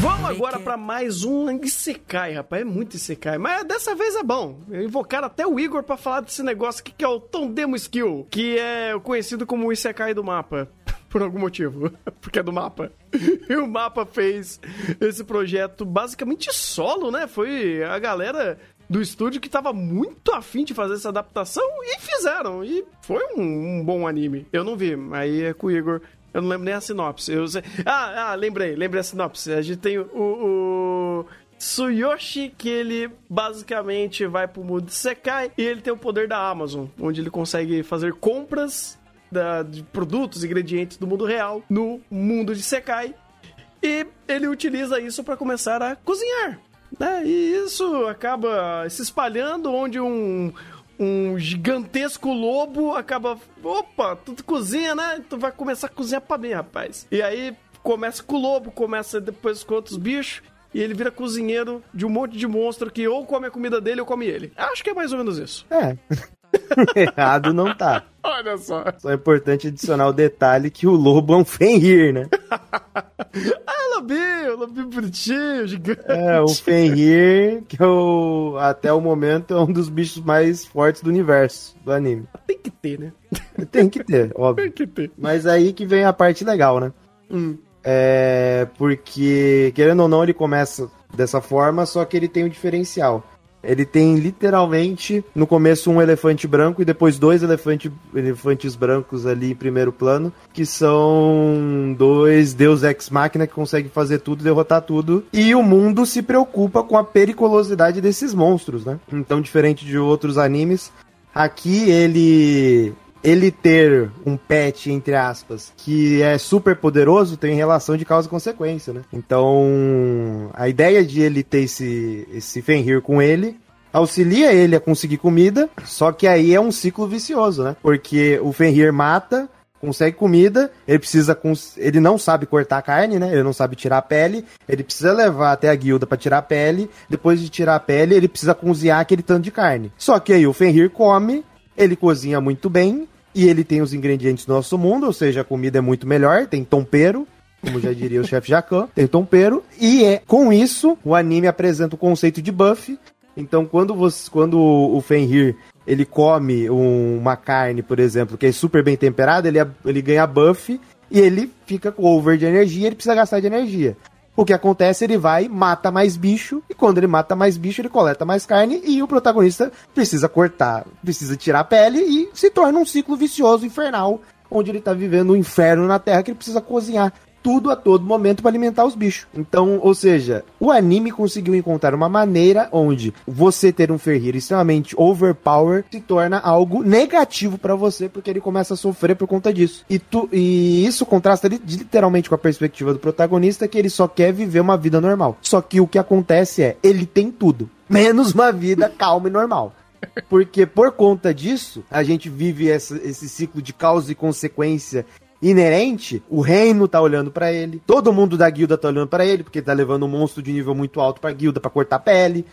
Vamos agora pra mais um Isekai, rapaz. É muito Isekai. Mas dessa vez é bom. Invocaram até o Igor pra falar desse negócio aqui que é o Tondemo Skill, que é conhecido como o Isekai do mapa. Por algum motivo. Porque é do mapa. E o mapa fez esse projeto basicamente solo, né? Foi a galera do estúdio que tava muito afim de fazer essa adaptação e fizeram. E foi um, um bom anime. Eu não vi, aí é com o Igor. Eu não lembro nem a sinopse. Eu sei... Ah, ah, lembrei, lembrei a sinopse. A gente tem o, o Tsuyoshi, que ele basicamente vai pro mundo de Sekai e ele tem o poder da Amazon, onde ele consegue fazer compras da- de produtos, ingredientes do mundo real no mundo de Sekai. E ele utiliza isso para começar a cozinhar. Né? E isso acaba se espalhando onde um, um gigantesco lobo acaba. Opa, tu cozinha, né? Tu vai começar a cozinhar pra mim, rapaz. E aí começa com o lobo, começa depois com outros bichos. E ele vira cozinheiro de um monte de monstro que ou come a comida dele ou come ele. Acho que é mais ou menos isso. É. Errado não tá. Olha só. Só é importante adicionar o detalhe que o lobo é um Fenrir, né? Ah, lobinho, lobinho bonitinho, gigante. É, o Fenrir, que é o, até o momento é um dos bichos mais fortes do universo do anime. Tem que ter, né? Tem que ter, óbvio. Tem que ter. Mas aí que vem a parte legal, né? Hum. É, porque, querendo ou não, ele começa dessa forma, só que ele tem um diferencial. Ele tem literalmente no começo um elefante branco e depois dois elefante, elefantes brancos ali em primeiro plano, que são dois deus ex máquina que conseguem fazer tudo, derrotar tudo. E o mundo se preocupa com a periculosidade desses monstros, né? Então, diferente de outros animes, aqui ele ele ter um pet, entre aspas, que é super poderoso, tem relação de causa e consequência, né? Então, a ideia de ele ter esse, esse Fenrir com ele auxilia ele a conseguir comida, só que aí é um ciclo vicioso, né? Porque o Fenrir mata, consegue comida, ele precisa cons- ele não sabe cortar a carne, né? Ele não sabe tirar a pele, ele precisa levar até a guilda pra tirar a pele, depois de tirar a pele, ele precisa cozinhar aquele tanto de carne. Só que aí o Fenrir come, ele cozinha muito bem e ele tem os ingredientes do nosso mundo, ou seja, a comida é muito melhor, tem tempero, como já diria o chefe Jacan, tem tempero, e é com isso o anime apresenta o conceito de buff. Então, quando você, quando o Fenrir ele come um- uma carne, por exemplo, que é super bem temperada, ele, ele ganha buff e ele fica com over de energia, ele precisa gastar de energia. O que acontece, ele vai, mata mais bicho, e quando ele mata mais bicho, ele coleta mais carne, e o protagonista precisa cortar, precisa tirar a pele, e se torna um ciclo vicioso, infernal, onde ele tá vivendo um inferno na Terra que ele precisa cozinhar tudo a todo momento para alimentar os bichos. Então, ou seja, o anime conseguiu encontrar uma maneira onde você ter um Ferreira extremamente overpower se torna algo negativo para você, porque ele começa a sofrer por conta disso. E, tu, e isso contrasta li- literalmente com a perspectiva do protagonista, que ele só quer viver uma vida normal. Só que o que acontece é, ele tem tudo, menos uma vida calma e normal. Porque por conta disso, a gente vive essa- esse ciclo de causa e consequência inerente. O reino tá olhando pra ele, todo mundo da guilda tá olhando pra ele, porque ele tá levando um monstro de nível muito alto pra guilda pra cortar pele.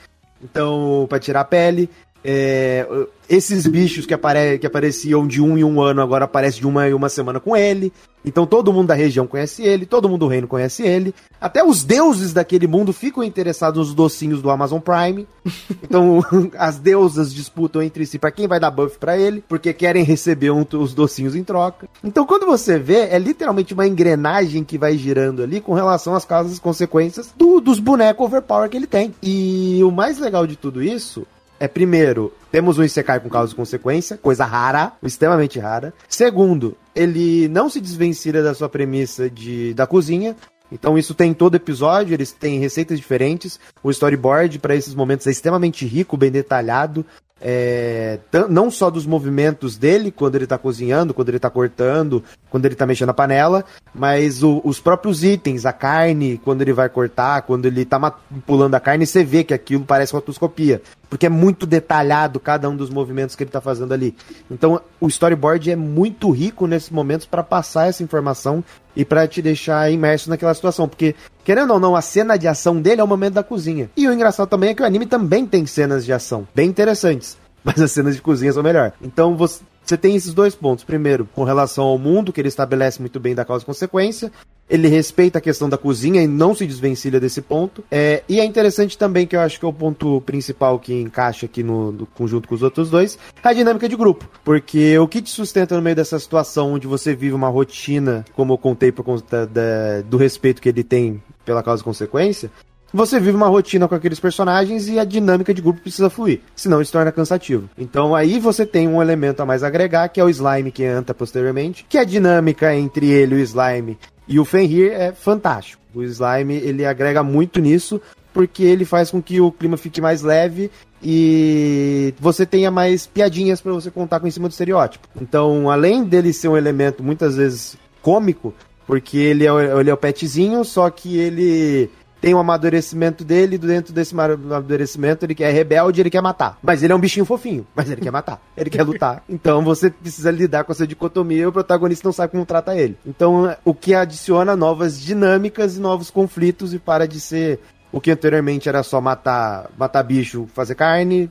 Então, pra tirar a pele. É, esses bichos que, apare que apareciam de um em um ano agora aparecem de uma em uma semana com ele. Então todo mundo da região conhece ele, todo mundo do reino conhece ele. Até os deuses daquele mundo ficam interessados nos docinhos do Amazon Prime. Então as deusas disputam entre si pra quem vai dar buff pra ele, porque querem receber um- os docinhos em troca. Então quando você vê, é literalmente uma engrenagem que vai girando ali com relação às causas e consequências do- dos bonecos overpower que ele tem. E o mais legal de tudo isso é, primeiro, temos um Isekai com causa e consequência, coisa rara, extremamente rara. Segundo, ele não se desvencilha da sua premissa de, da cozinha. Então isso tem em todo episódio, eles têm receitas diferentes. O storyboard para esses momentos é extremamente rico, bem detalhado. É, não só dos movimentos dele quando ele tá cozinhando, quando ele tá cortando, quando ele tá mexendo na panela, mas o- os próprios itens, a carne, quando ele vai cortar, quando ele tá pulando a carne, você vê que aquilo parece rotoscopia, porque é muito detalhado cada um dos movimentos que ele tá fazendo ali. Então o storyboard é muito rico nesses momentos para passar essa informação e pra te deixar imerso naquela situação. Porque, querendo ou não, a cena de ação dele é o momento da cozinha. E o engraçado também é que o anime também tem cenas de ação bem interessantes. Mas as cenas de cozinha são melhor. Então você. Você tem esses dois pontos. Primeiro, com relação ao mundo, que ele estabelece muito bem da causa e consequência. Ele respeita a questão da cozinha e não se desvencilha desse ponto. É, e é interessante também, que eu acho que é o ponto principal que encaixa aqui no, no conjunto com os outros dois, a dinâmica de grupo. Porque o que te sustenta no meio dessa situação onde você vive uma rotina, como eu contei por conta da, do respeito que ele tem pela causa e consequência, você vive uma rotina com aqueles personagens e a dinâmica de grupo precisa fluir, senão isso torna cansativo. Então aí você tem um elemento a mais agregar, que é o slime que entra posteriormente, que a dinâmica entre ele e o slime e o Fenrir é fantástico. O slime ele agrega muito nisso, porque ele faz com que o clima fique mais leve e você tenha mais piadinhas para você contar com em cima do estereótipo. Então, além dele ser um elemento muitas vezes cômico, porque ele é, ele é o petzinho, só que ele tem um amadurecimento dele, e dentro desse amadurecimento ele é rebelde, ele quer matar. Mas ele é um bichinho fofinho, mas ele quer matar, ele quer lutar. Então você precisa lidar com essa dicotomia e o protagonista não sabe como trata ele. Então o que adiciona novas dinâmicas e novos conflitos e para de ser o que anteriormente era só matar, matar bicho, fazer carne,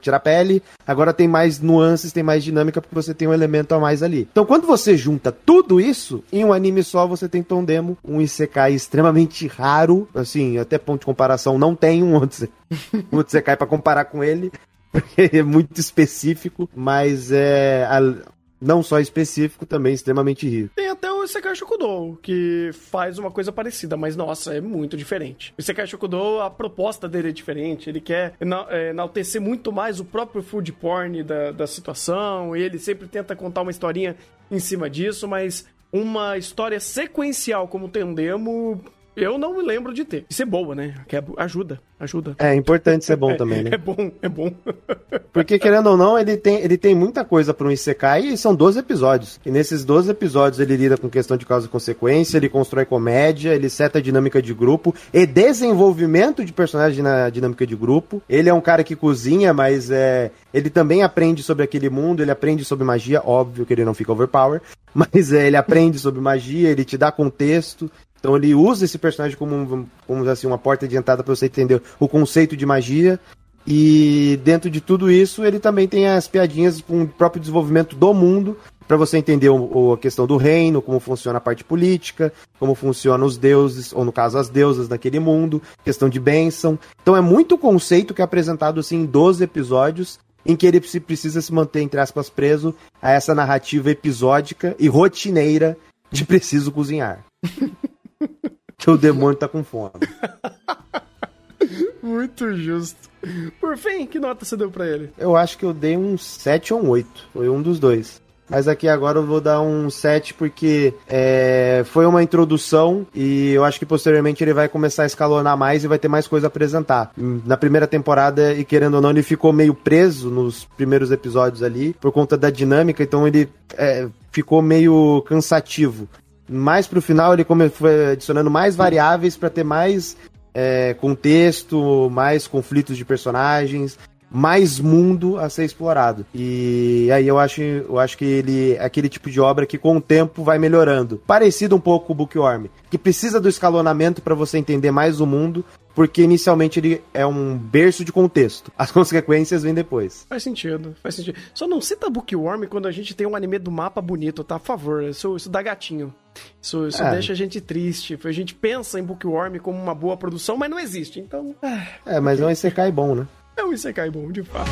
tirar pele, agora tem mais nuances, tem mais dinâmica porque você tem um elemento a mais ali. Então quando você junta tudo isso em um anime só, você tem Tondemo, um isekai extremamente raro, assim, até ponto de comparação não tem um outro, um outro isekai pra comparar com ele, porque é muito específico, mas é a- não só específico, também extremamente rico. Tem até o Isekai Shokudou, que faz uma coisa parecida, mas nossa, é muito diferente. O Isekai Shokudou, a proposta dele é diferente, ele quer é, enaltecer muito mais o próprio food porn da, da situação, e ele sempre tenta contar uma historinha em cima disso, mas uma história sequencial como Tendemo, eu não me lembro de ter. Isso é boa, né? Que é- ajuda, ajuda. É importante ser bom também, né? É bom, é bom. Porque, querendo ou não, ele tem, ele tem muita coisa para um Isekai e são 12 episódios. E nesses 12 episódios ele lida com questão de causa e consequência, ele constrói comédia, ele seta a dinâmica de grupo e desenvolvimento de personagem na dinâmica de grupo. Ele é um cara que cozinha, mas é, ele também aprende sobre aquele mundo, ele aprende sobre magia, óbvio que ele não fica overpower, mas é, ele aprende sobre magia, ele te dá contexto. Então ele usa esse personagem como, como assim, uma porta de entrada para você entender o conceito de magia. E dentro de tudo isso, ele também tem as piadinhas com o próprio desenvolvimento do mundo, para você entender o- a questão do reino, como funciona a parte política, como funcionam os deuses, ou no caso as deusas daquele mundo, questão de bênção. Então é muito conceito que é apresentado assim em 12 episódios, em que ele se- precisa se manter, entre aspas, preso a essa narrativa episódica e rotineira de preciso cozinhar. que o demônio tá com fome. Muito justo. Por fim, que nota você deu pra ele? Eu acho que eu dei um 7 ou um 8. Foi um dos dois. Mas aqui agora eu vou dar um 7 porque é, foi uma introdução e eu acho que posteriormente ele vai começar a escalonar mais e vai ter mais coisa a apresentar. Na primeira temporada, e querendo ou não, ele ficou meio preso nos primeiros episódios ali por conta da dinâmica, então ele é, ficou meio cansativo. Mais pro final ele foi adicionando mais variáveis para ter mais é, contexto, mais conflitos de personagens, mais mundo a ser explorado. E aí eu acho, eu acho que ele é aquele tipo de obra que com o tempo vai melhorando. Parecido um pouco com o Bookworm, que precisa do escalonamento para você entender mais o mundo, porque inicialmente ele é um berço de contexto. As consequências vêm depois. Faz sentido, faz sentido. Só não cita Bookworm quando a gente tem um anime do mapa bonito, tá? Por favor, isso, isso dá gatinho. Isso, isso É. deixa a gente triste. A gente pensa em Bookworm como uma boa produção, mas não existe. Então, ah, É, mas é um Isekai bom, né? é um Isekai bom, de fato.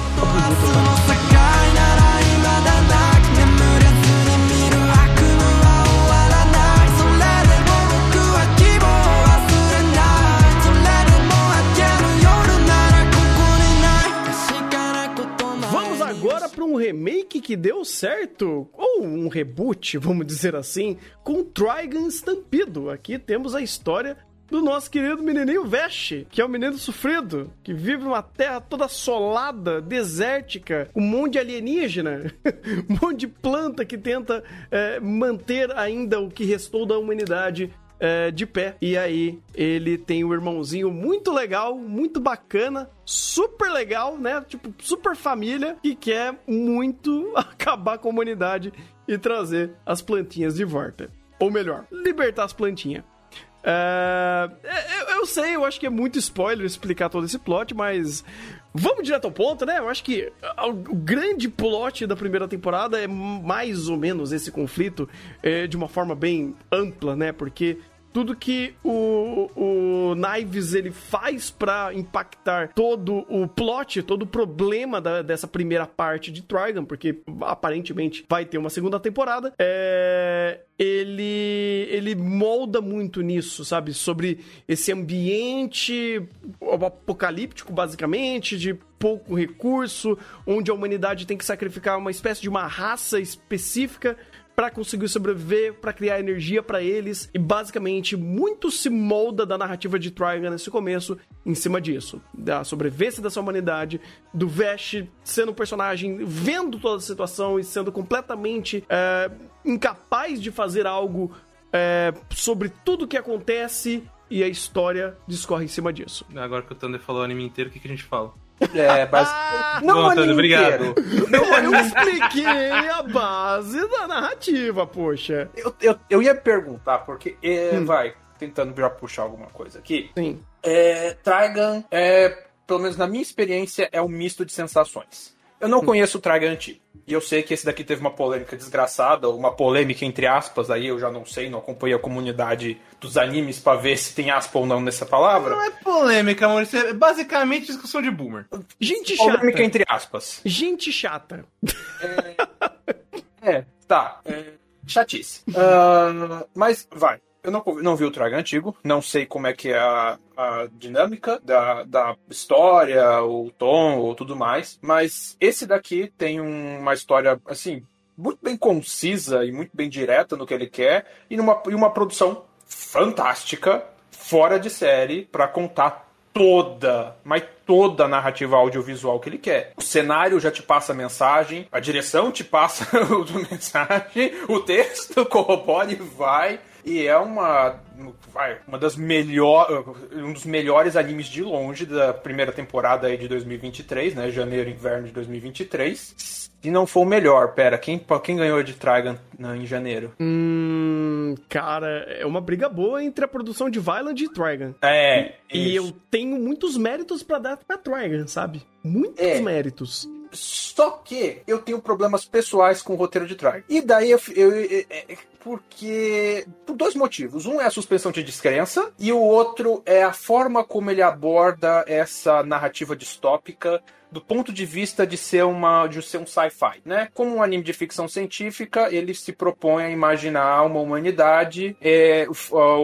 Um remake que deu certo, ou um reboot, vamos dizer assim, com Trigun Stampido. Aqui temos a história do nosso querido menininho Vesh, que é o menino sofrido, que vive numa terra toda assolada, desértica, um monte de alienígena, um monte de planta que tenta é, manter ainda o que restou da humanidade é, de pé. E aí, ele tem o irmãozinho muito legal, muito bacana, super legal, né? Tipo, super família, que quer muito acabar com a humanidade e trazer as plantinhas de volta. Ou melhor, libertar as plantinhas. É, eu, eu sei, eu acho que é muito spoiler explicar todo esse plot, mas vamos direto ao ponto, né? Eu acho que o grande plot da primeira temporada é mais ou menos esse conflito é, de uma forma bem ampla, né? Porque tudo que o, o Knives ele faz para impactar todo o plot, todo o problema da, dessa primeira parte de Trigon, porque aparentemente vai ter uma segunda temporada, é, ele ele molda muito nisso, sabe? Sobre esse ambiente apocalíptico, basicamente, de pouco recurso, onde a humanidade tem que sacrificar uma espécie de uma raça específica para conseguir sobreviver, para criar energia para eles e basicamente muito se molda da narrativa de Trigon nesse começo em cima disso, da sobrevivência dessa humanidade, do Vesh sendo um personagem vendo toda a situação e sendo completamente é, incapaz de fazer algo é, sobre tudo que acontece e a história discorre em cima disso. Agora que o Thunder falou o anime inteiro, o que, que a gente fala? É, mas. Não Bom, o anime Tânia, obrigado. inteiro. Não Eu expliquei a base da narrativa, poxa. eu, eu, eu ia perguntar, porque. é, Hum. Vai, tentando já puxar alguma coisa aqui. Sim. É, Trigun é, pelo menos na minha experiência, é um misto de sensações. Eu não conheço o Trigun antigo. E eu sei que esse daqui teve uma polêmica desgraçada, uma polêmica entre aspas, aí eu já não sei, não acompanhei a comunidade dos animes pra ver se tem aspa ou não nessa palavra. Não é polêmica, Maurício. É basicamente discussão de boomer. Gente chata. Polêmica entre aspas. Gente chata. É, tá. É, chatice. Ah, mas, vai. Eu não, não vi o Trigun antigo, não sei como é que é a, a dinâmica da, da história, o tom ou tudo mais, mas esse daqui tem um- uma história, assim, muito bem concisa e muito bem direta no que ele quer, e, numa, e uma produção fantástica, fora de série, pra contar toda, mas toda a narrativa audiovisual que ele quer. O cenário já te passa a mensagem, a direção te passa a mensagem, o texto corrobora e vai. E é uma, vai, uma das melhores, um dos melhores animes de longe da primeira temporada aí de 2023, né? Janeiro e inverno de 2023. Se não for o melhor, pera, quem, quem ganhou de Trigun né, em janeiro? Hum, cara, é uma briga boa entre a produção de Violent e Trigon. É, E isso. eu tenho muitos méritos pra dar pra Trigon, sabe? Muitos É. méritos. Só que eu tenho problemas pessoais com o roteiro de Trigun. E daí eu, eu- eu- é- porque por dois motivos. Um é a suspensão de descrença e o outro é a forma como ele aborda essa narrativa distópica do ponto de vista de ser uma de ser um sci-fi, né? Como um anime de ficção científica, ele se propõe a imaginar uma humanidade, é,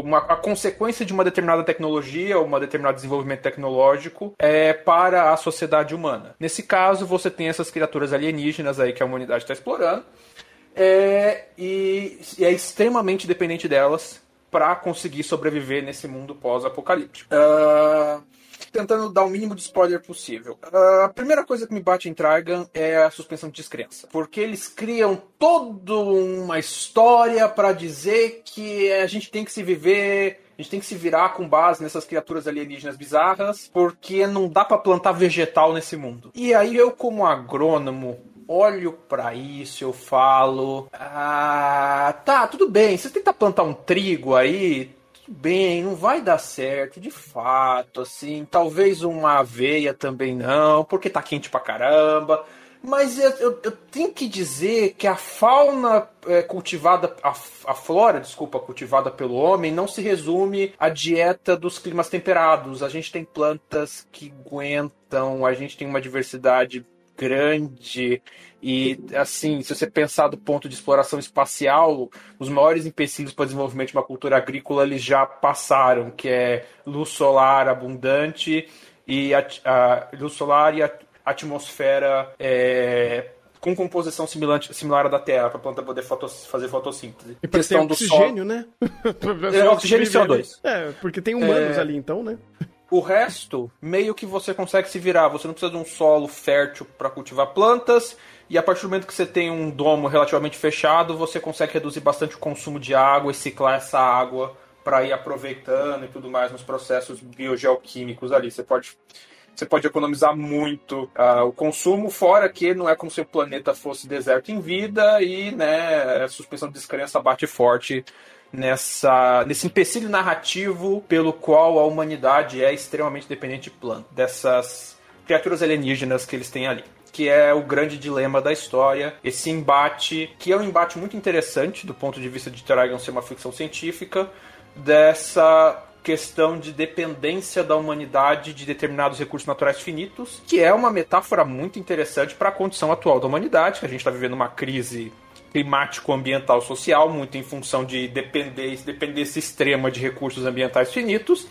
uma, a consequência de uma determinada tecnologia, ou um determinado desenvolvimento tecnológico é, para a sociedade humana. Nesse caso, você tem essas criaturas alienígenas aí que a humanidade está explorando, é, e, e é extremamente dependente delas para conseguir sobreviver nesse mundo pós-apocalíptico. Ah, tentando dar o mínimo de spoiler possível. Ah, a primeira coisa que me bate em Trigun é a suspensão de descrença. Porque eles criam toda uma história para dizer que a gente tem que se viver. A gente tem que se virar com base nessas criaturas alienígenas bizarras, porque não dá para plantar vegetal nesse mundo. E aí eu, como agrônomo, olho pra isso, eu falo, ah, tá, tudo bem, você tenta plantar um trigo aí, tudo bem, não vai dar certo, de fato, assim, talvez uma aveia também não, porque tá quente pra caramba. Mas eu, eu- eu tenho que dizer que a fauna é, cultivada, a, a flora, desculpa, cultivada pelo homem, não se resume à dieta dos climas temperados. A gente tem plantas que aguentam, a gente tem uma diversidade grande e assim, se você pensar do ponto de exploração espacial, os maiores empecilhos para o desenvolvimento de uma cultura agrícola eles já passaram, que é luz solar abundante e a, a luz solar e a atmosfera é, com composição similante, similar à da Terra para a planta poder fotos- fazer fotossíntese. E pra ter sol. oxigênio, né? É, oxigênio e CO2. É, porque tem humanos É. ali então, né? O resto, meio que você consegue se virar. Você não precisa de um solo fértil para cultivar plantas. E a partir do momento que você tem um domo relativamente fechado, você consegue reduzir bastante o consumo de água e ciclar essa água para ir aproveitando e tudo mais nos processos biogeoquímicos ali. Você pode, você pode economizar muito ah, o consumo, fora que não é como se o planeta fosse deserto em vida e né, a suspensão de descrença bate forte nessa nesse empecilho narrativo pelo qual a humanidade é extremamente dependente de planta, dessas criaturas alienígenas que eles têm ali. Que é o grande dilema da história, esse embate, que é um embate muito interessante do ponto de vista de Trigon ser uma ficção científica, dessa questão de dependência da humanidade de determinados recursos naturais finitos, que é uma metáfora muito interessante para a condição atual da humanidade, que a gente está vivendo uma crise climático-ambiental social, muito em função de dependência, dependência extrema de recursos ambientais finitos.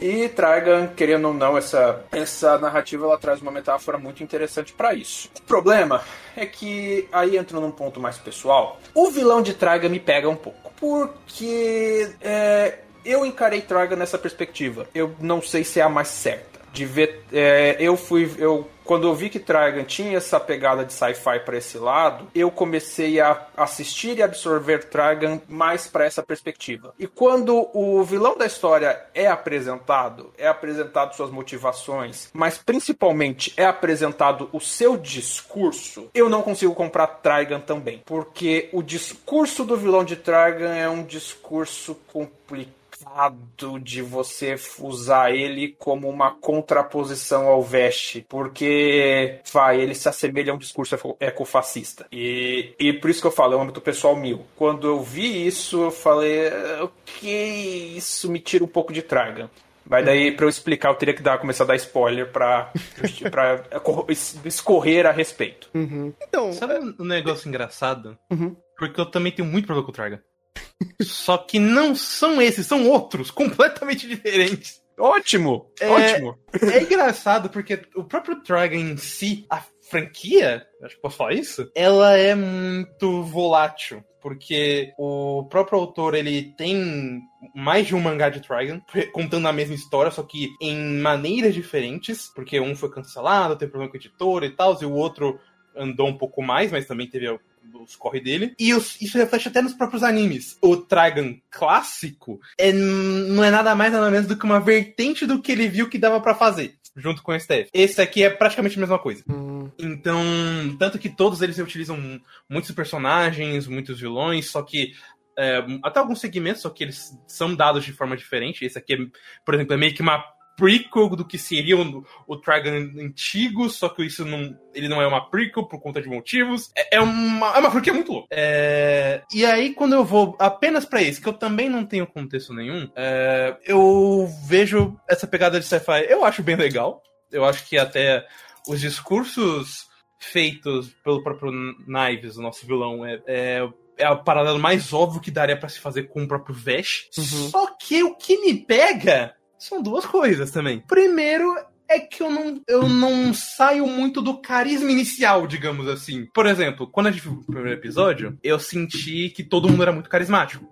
E Tragan, querendo ou não, essa, essa narrativa ela traz uma metáfora muito interessante para isso. O problema é que, aí entra num ponto mais pessoal, o vilão de Tragan me pega um pouco. Porque é, eu encarei Tragan nessa perspectiva. Eu não sei se é a mais certa. De ver, é, eu fui, eu quando eu vi que Tragan tinha essa pegada de sci-fi para esse lado, eu comecei a assistir e absorver Tragan mais para essa perspectiva. E quando o vilão da história é apresentado, é apresentado suas motivações, mas principalmente é apresentado o seu discurso, eu não consigo comprar Tragan também, porque o discurso do vilão de Tragan é um discurso complicado de você usar ele como uma contraposição ao Veste, porque vai, ele se assemelha a um discurso eco- ecofascista. E, e por isso que eu falo, é um âmbito pessoal mil. Quando eu vi isso, eu falei, "Ah, ok, isso me tira um pouco de traga. Mas daí, pra eu explicar, eu teria que dar, começar a dar spoiler pra, pra escorrer a respeito. Então, Sabe um negócio engraçado? Uhum. Porque eu também tenho muito problema com o Traga. Só que não são esses, são outros, completamente diferentes. Ótimo! É- Ótimo! É engraçado porque o próprio Traga em si, a franquia, acho que posso falar isso, ela é muito volátil. Porque o próprio autor, ele tem mais de um mangá de Trigon, contando a mesma história, só que em maneiras diferentes, porque um foi cancelado, teve problema com a editora e tal, e o outro andou um pouco mais, mas também teve os corre dele. E os- isso reflete até nos próprios animes. O Trigon clássico é, não é nada mais nada menos do que uma vertente do que ele viu que dava pra fazer. Junto com o STF. Esse aqui é praticamente a mesma coisa. hum, Então, tanto que todos eles utilizam muitos personagens, muitos vilões, só que é, até alguns segmentos, só que eles são dados de forma diferente. Esse aqui, é, por exemplo, é meio que uma prequel do que seria o, o Dragon antigo, só que isso não, ele não é uma prequel por conta de motivos. É, é uma, é uma franquia muito louca. É, e aí, quando eu vou apenas pra esse, que eu também não tenho contexto nenhum, é, eu vejo essa pegada de sci-fi, eu acho bem legal. Eu acho que até os discursos feitos pelo próprio Knives, o nosso vilão, é, é, é o paralelo mais óbvio que daria pra se fazer com o próprio Vesh. Só que o que me pega são duas coisas também. Primeiro é que eu não, eu não saio muito do carisma inicial, digamos assim. Por exemplo, quando a gente viu o primeiro episódio, eu senti que todo mundo era muito carismático.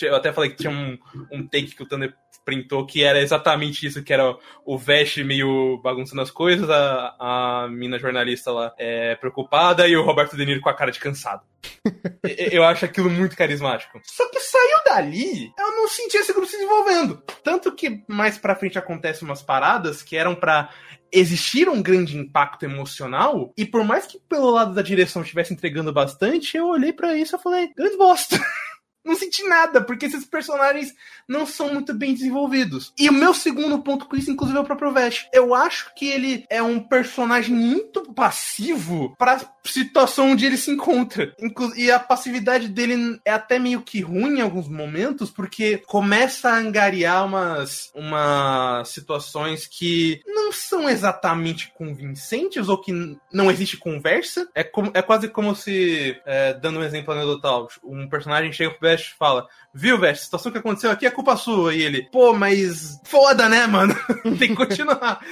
Eu até falei que tinha um, um take que o Thunder printou que era exatamente isso, que era o Vesh meio bagunçando as coisas, a, a mina jornalista lá é, preocupada e o Roberto De Niro com a cara de cansado. Eu acho aquilo muito carismático. Só que saiu dali, eu não senti esse grupo se desenvolvendo. Tanto que mais pra frente acontecem umas paradas que eram pra existir um grande impacto emocional, e por mais que pelo lado da direção estivesse entregando bastante, eu olhei pra isso e falei, grande bosta. Não senti nada, porque esses personagens não são muito bem desenvolvidos. E o meu segundo ponto com isso, inclusive, é o próprio Vesh. Eu acho que ele é um personagem muito passivo pra situação onde ele se encontra. E a passividade dele é até meio que ruim em alguns momentos, porque começa a angariar umas, umas situações que não são exatamente convincentes ou que não existe conversa. É, como, é quase como se, é, dando um exemplo anedotal, um personagem chega pro Vesh e fala: Viu, Vesh, a situação que aconteceu aqui é culpa sua. E ele, pô, mas foda, né, mano? Tem que continuar.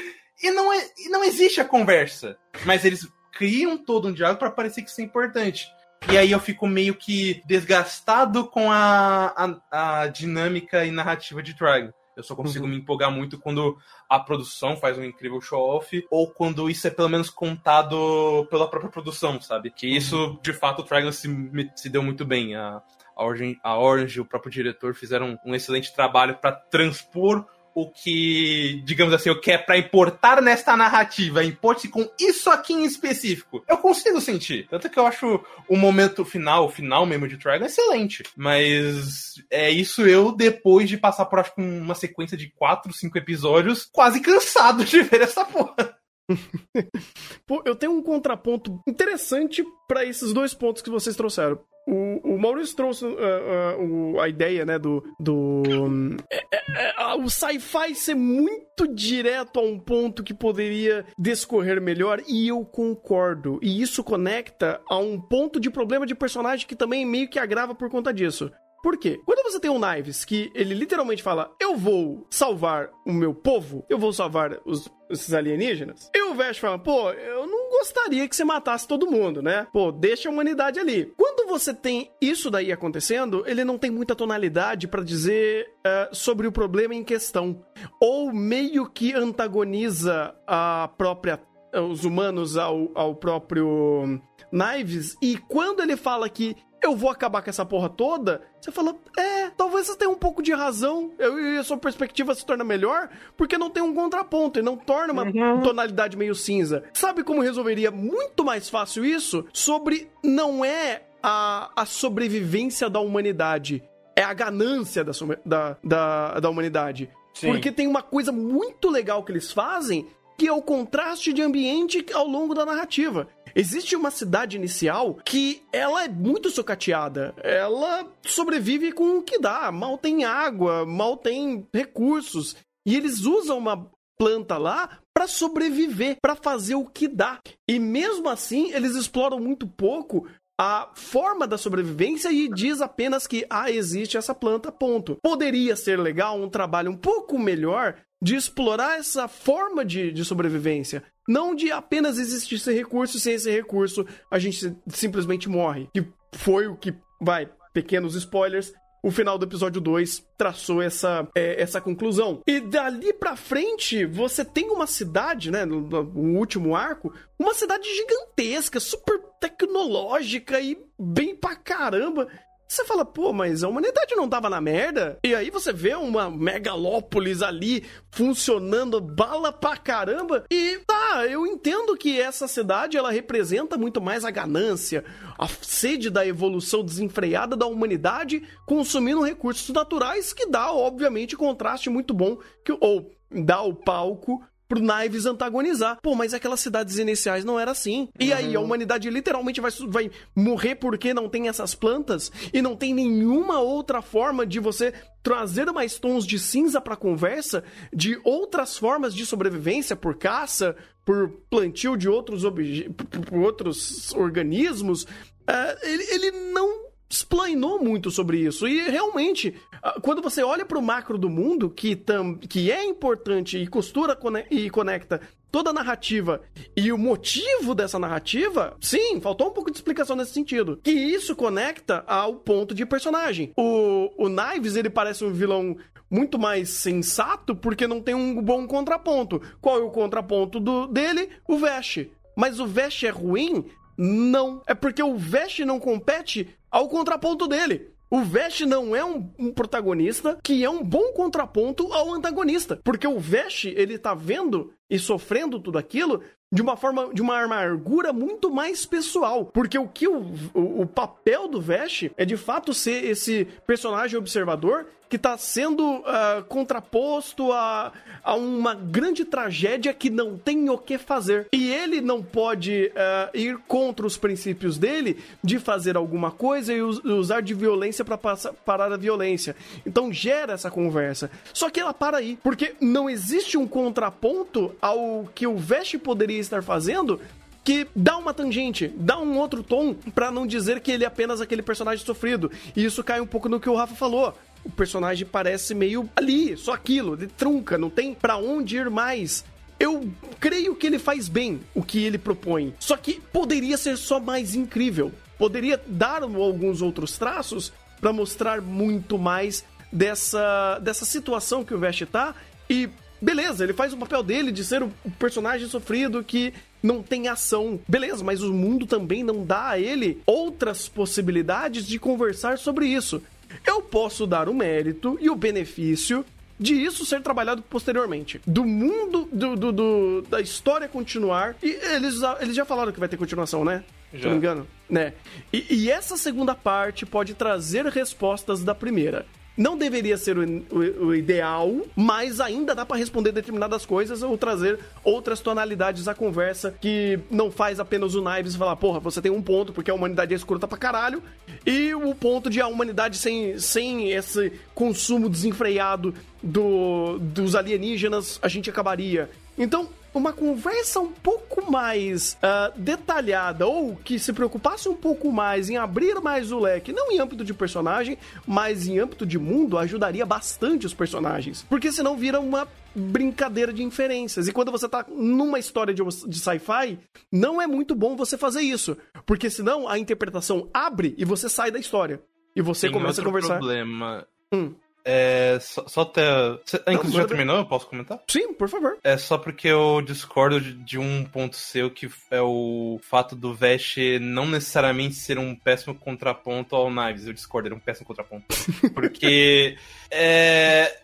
E não, é, e não existe a conversa. Mas eles criam todo um diálogo pra parecer que isso é importante. E aí eu fico meio que desgastado com a, a, a dinâmica e narrativa de Dragon. Eu só consigo me empolgar muito quando a produção faz um incrível show-off, ou quando isso é pelo menos contado pela própria produção, sabe? Que isso, de fato, o Dragon se, se deu muito bem. A, a, Orange, a Orange, o próprio diretor, fizeram um excelente trabalho para transpor o que, digamos assim, o que é pra importar nesta narrativa, importe com isso aqui em específico, eu consigo sentir. Tanto que eu acho o momento final, o final mesmo de Dragon excelente. Mas é isso eu, depois de passar por acho que uma sequência de quatro, cinco episódios, quase cansado de ver essa porra. Pô, eu tenho um contraponto interessante pra esses dois pontos que vocês trouxeram. O, o Maurício trouxe uh, uh, a ideia, né, do. do hum, é- é- é, o sci-fi ser muito direto a um ponto que poderia descorrer melhor, e eu concordo. E isso conecta a um ponto de problema de personagem que também meio que agrava por conta disso. Por quê? Quando você tem um Knives que ele literalmente fala, eu vou salvar o meu povo, eu vou salvar os, esses alienígenas, e o Vesh fala, pô, eu não gostaria que você matasse todo mundo, né? Pô, deixa a humanidade ali. Quando você tem isso daí acontecendo, ele não tem muita tonalidade pra dizer eh, sobre o problema em questão. Ou meio que antagoniza a própria os humanos ao, ao próprio Knives, e quando ele fala que eu vou acabar com essa porra toda, você fala, é, talvez você tenha um pouco de razão, eu, e a sua perspectiva se torna melhor, porque não tem um contraponto e não torna uma tonalidade meio cinza. Sabe como resolveria muito mais fácil isso? Sobre não é a, a sobrevivência da humanidade, é a ganância da, da, da, da humanidade. Sim. Porque tem uma coisa muito legal que eles fazem, que é o contraste de ambiente ao longo da narrativa. Existe uma cidade inicial que ela é muito socateada. Ela sobrevive com o que dá. Mal tem água, mal tem recursos. E eles usam uma planta lá para sobreviver, para fazer o que dá. E mesmo assim, eles exploram muito pouco a forma da sobrevivência e diz apenas que ah, existe essa planta, ponto. Poderia ser legal um trabalho um pouco melhor de explorar essa forma de, de sobrevivência. Não de apenas existir esse recurso, sem esse recurso a gente simplesmente morre. Que foi o que, vai, pequenos spoilers, o final do episódio 2 traçou essa, é, essa conclusão. E dali pra frente, você tem uma cidade, né, no, no último arco, uma cidade gigantesca, super tecnológica e bem pra caramba. Você fala, pô, mas a humanidade não tava na merda? E aí você vê uma megalópolis ali funcionando bala pra caramba. E tá, eu entendo que essa cidade ela representa muito mais a ganância, a sede da evolução desenfreada da humanidade consumindo recursos naturais que dá, obviamente, contraste muito bom que ou dá o palco pro Knives antagonizar. Pô, mas aquelas cidades iniciais não era assim. E aí a humanidade literalmente vai, vai morrer porque não tem essas plantas e não tem nenhuma outra forma de você trazer mais tons de cinza pra conversa de outras formas de sobrevivência por caça, por plantio de outros obje- por- outros organismos. Ah, ele, ele não explainou muito sobre isso. E realmente, ah, quando você olha para o macro do mundo, que, tam, que é importante e costura e conecta toda a narrativa e o motivo dessa narrativa, sim, faltou um pouco de explicação nesse sentido. Que isso conecta ao ponto de personagem. O, o Knives, ele parece um vilão muito mais sensato porque não tem um bom contraponto. Qual é o contraponto do, dele? O Vesh. Mas o Vesh é ruim? Não. É porque o Vesh não compete ao contraponto dele. O Vesh não é um, um protagonista que é um bom contraponto ao antagonista. Porque o Vesh, ele tá vendo e sofrendo tudo aquilo de uma forma, de uma amargura muito mais pessoal. Porque o que o, o, o papel do Vesh é de fato ser esse personagem observador que tá sendo ah, contraposto a, a uma grande tragédia que não tem o que fazer. E ele não pode ah, ir contra os princípios dele de fazer alguma coisa e us- usar de violência para parar a violência. Então gera essa conversa. Só que ela para aí, porque não existe um contraponto ao que o Vesh poderia estar fazendo que dá uma tangente, dá um outro tom pra não dizer que ele é apenas aquele personagem sofrido. E isso cai um pouco no que o Rafa falou. O personagem parece meio ali, só aquilo, ele trunca, não tem pra onde ir mais. Eu creio que ele faz bem o que ele propõe. Só que poderia ser só mais incrível. Poderia dar alguns outros traços pra mostrar muito mais dessa, dessa situação que o Vest tá. E beleza, ele faz o papel dele de ser o personagem sofrido que não tem ação. Beleza, mas o mundo também não dá a ele outras possibilidades de conversar sobre isso. Eu posso dar o mérito e o benefício de isso ser trabalhado posteriormente. Do mundo, do, do- do- da história continuar. E eles, eles já falaram que vai ter continuação, né? Se Já. não me engano. Né? E, e essa segunda parte pode trazer respostas da primeira. Não deveria ser o, o- o ideal, mas ainda dá pra responder determinadas coisas ou trazer outras tonalidades à conversa que não faz apenas o Knives falar, porra, você tem um ponto porque a humanidade é escrota pra caralho, e o ponto de a humanidade sem, sem esse consumo desenfreado do, dos alienígenas, a gente acabaria. Então, uma conversa um pouco mais ah, detalhada ou que se preocupasse um pouco mais em abrir mais o leque, não em âmbito de personagem, mas em âmbito de mundo, ajudaria bastante os personagens. Porque senão vira uma brincadeira de inferências. E quando você tá numa história de, de sci-fi, não é muito bom você fazer isso. Porque senão a interpretação abre e você sai da história. E você Tem começa a conversar. problema. Hum. É, só, só até. Cê, inclusive, já terminou? Eu posso comentar? Sim, por favor. É só porque eu discordo de, de um ponto seu, que é o fato do Vesh não necessariamente ser um péssimo contraponto ao Knives. Eu discordo, ele é um péssimo contraponto. Porque. é.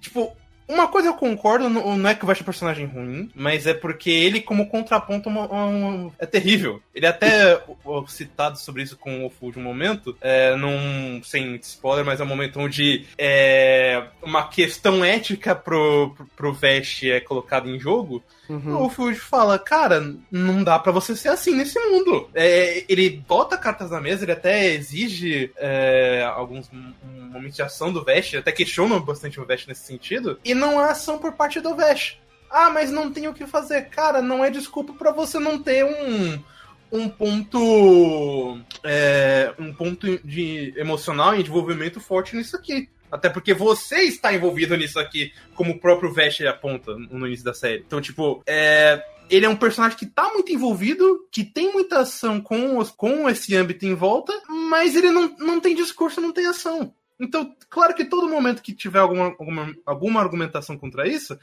Tipo. Uma coisa eu concordo, não é que o Vesh é um personagem ruim, mas é porque ele, como contraponto, é uma- uma- é terrível. Ele é até citado sobre isso com o Fu de um momento, é, num, sem spoiler, mas é um momento onde é, uma questão ética pro, pro, pro Vesh é colocada em jogo. Uhum. O Fuji fala, cara, não dá pra você ser assim nesse mundo. É, ele bota cartas na mesa, ele até exige é, alguns momentos de ação do Vesh, até questiona bastante o Vesh nesse sentido, e não há ação por parte do Vesh. Ah, mas não tem o que fazer. Cara, não é desculpa pra você não ter um um ponto é, um ponto de emocional e desenvolvimento forte nisso aqui. Até porque você está envolvido nisso aqui, como o próprio Vesh aponta no início da série. Então, tipo, é, ele é um personagem que tá muito envolvido, que tem muita ação com, os, com esse âmbito em volta, mas ele não, não tem discurso, não tem ação. Então, claro que todo momento que tiver alguma, alguma, alguma argumentação contra isso,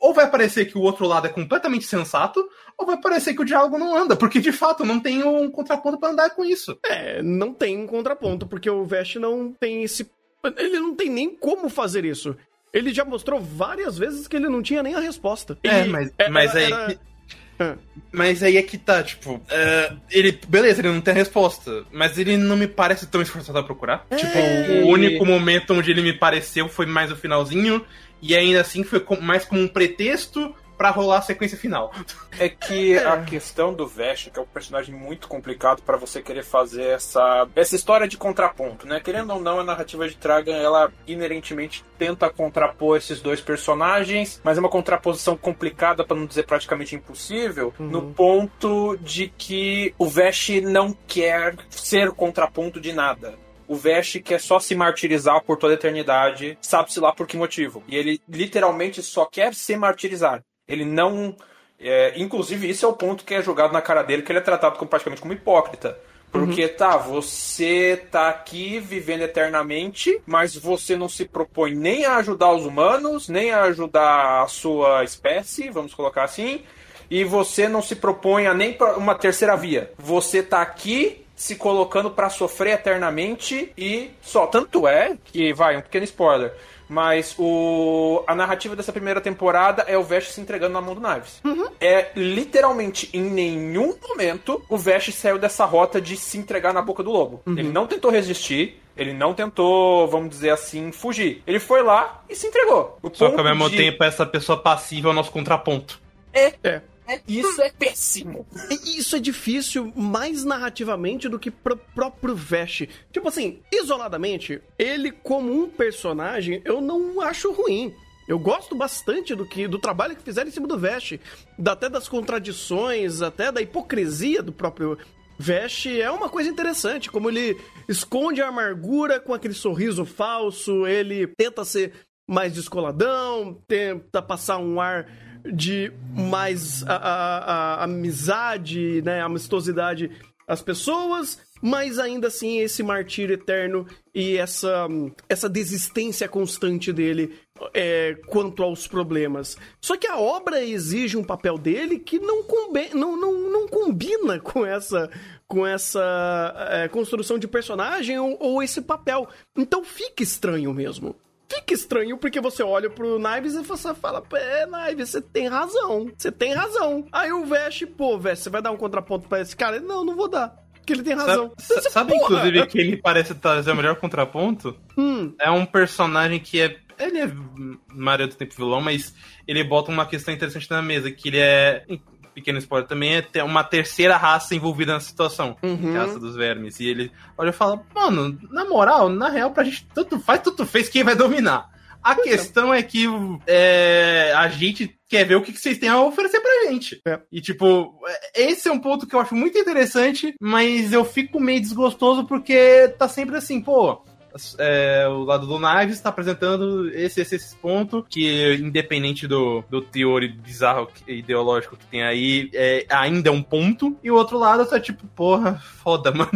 ou vai parecer que o outro lado é completamente sensato, ou vai parecer que o diálogo não anda, porque de fato não tem um contraponto pra andar com isso. É, não tem um contraponto, porque o Vest não tem esse. Ele não tem nem como fazer isso. Ele já mostrou várias vezes que ele não tinha nem a resposta. É, Ele- mas, era- mas aí. era- que- Ah. Mas aí é que tá, tipo, é, ele. Beleza, ele não tem a resposta. Mas ele não me parece tão esforçado a procurar. Tipo, o único momento onde ele me pareceu foi mais o finalzinho. E ainda assim foi mais como um pretexto pra rolar a sequência final. É que a questão do Vesh, que é um personagem muito complicado pra você querer fazer essa, essa história de contraponto, né? Querendo ou não, a narrativa de Tragan, ela inerentemente tenta contrapor esses dois personagens, mas é uma contraposição complicada, pra não dizer praticamente impossível, no ponto de que o Vesh não quer ser contraponto de nada. O Vesh quer só se martirizar por toda a eternidade, sabe-se lá por que motivo. E ele literalmente só quer se martirizar. Ele não. é, inclusive, isso é o ponto que é jogado na cara dele, que ele é tratado como, praticamente como hipócrita. Porque, tá, você tá aqui vivendo eternamente, mas você não se propõe nem a ajudar os humanos, nem a ajudar a sua espécie, vamos colocar assim, e você não se propõe a nem uma terceira via. Você tá aqui se colocando pra sofrer eternamente e só. Tanto é que, vai, um pequeno spoiler. Mas o, a narrativa dessa primeira temporada é o Vesh se entregando na mão do Knives. É literalmente em nenhum momento o Vesh saiu dessa rota de se entregar na boca do lobo. Ele não tentou resistir, ele não tentou, vamos dizer assim, fugir. Ele foi lá e se entregou. O Só que ao mesmo de- tempo essa pessoa passiva é o nosso contraponto. É, É. isso é péssimo. Isso é difícil mais narrativamente do que pro próprio Vesh. Tipo assim, isoladamente, ele como um personagem, eu não acho ruim. Eu gosto bastante do que do trabalho que fizeram em cima do Vesh, da- até das contradições, até da hipocrisia do próprio Vesh. É uma coisa interessante, como ele esconde a amargura com aquele sorriso falso, ele tenta ser mais descoladão, tenta passar um ar de mais a, a- a- amizade, né, amistosidade às pessoas, mas ainda assim esse martírio eterno e essa, essa desistência constante dele é, quanto aos problemas. Só que a obra exige um papel dele que não, combe- não, não, não combina com essa com essa é, construção de personagem ou, ou esse papel. Então fica estranho mesmo. Fica estranho porque você olha pro Knives e você fala, é, Knives, você tem razão. Você tem razão. Aí o Vest, pô, Vest, você vai dar um contraponto pra esse cara? Não, não vou dar. Porque ele tem razão. Sabe, Você, sabe, inclusive, que ele parece trazer o melhor contraponto? Hum, É um personagem que é. Ele é maioria do tempo vilão, mas ele bota uma questão interessante na mesa, que ele é. Pequeno spoiler também é ter uma terceira raça envolvida na situação. Uhum. é raça dos vermes. E ele olha e fala, mano, na moral, na real, pra gente tanto faz, tanto fez, quem vai dominar? A questão é que é, a gente quer ver o que que vocês têm a oferecer pra gente. É. E, tipo, é- esse é um ponto que eu acho muito interessante, mas eu fico meio desgostoso porque tá sempre assim, pô. É, o lado do Knives está apresentando esse, esse, esse ponto que, independente do, do teor bizarro ideológico que tem aí, é, ainda é um ponto. E o outro lado tá tipo, porra, foda, mano.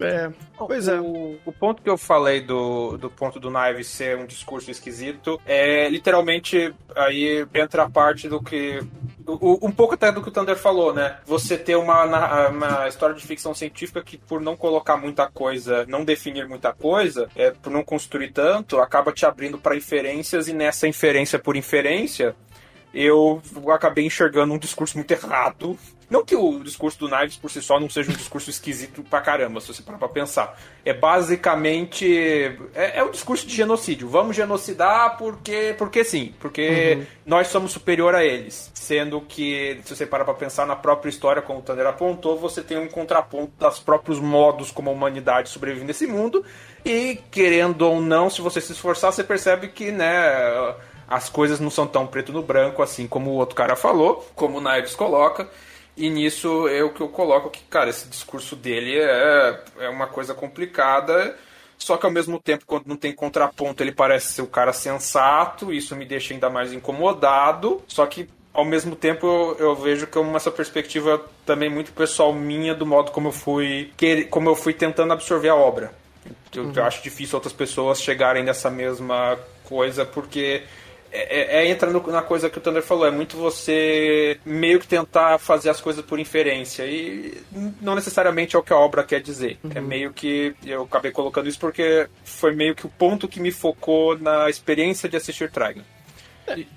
é. Pois é. O, o ponto que eu falei do, do ponto do Naive ser um discurso esquisito é literalmente aí entra a parte do que. Um pouco até do que o Thunder falou, né? Você ter uma, uma história de ficção científica que, por não colocar muita coisa, não definir muita coisa, é, por não construir tanto, acaba te abrindo para inferências, e nessa inferência por inferência, eu acabei enxergando um discurso muito errado. Não que o discurso do Knives por si só não seja um discurso esquisito pra caramba, se você parar pra pensar. É basicamente. É, é um discurso de genocídio. Vamos genocidar porque, porque sim. Porque nós somos superior a eles. Sendo que, se você parar pra pensar na própria história, como o Thunder apontou, você tem um contraponto dos próprios modos como a humanidade sobrevive nesse mundo. E, querendo ou não, se você se esforçar, você percebe que, né as coisas não são tão preto no branco assim como o outro cara falou, como o Knives coloca. E nisso é o que eu coloco que, cara, esse discurso dele é, é uma coisa complicada. Só que ao mesmo tempo, quando não tem contraponto, ele parece ser o cara sensato. Isso me deixa ainda mais incomodado. Só que ao mesmo tempo eu, eu vejo que é uma- essa perspectiva também muito pessoal minha do modo como eu fui que, como eu fui tentando absorver a obra. Eu, eu acho difícil outras pessoas chegarem nessa mesma coisa porque é, é, é entra no- na coisa que o Thunder falou, é muito você meio que tentar fazer as coisas por inferência e não necessariamente é o que a obra quer dizer. É meio que eu acabei colocando isso porque foi meio que o ponto que me focou na experiência de assistir Trigon.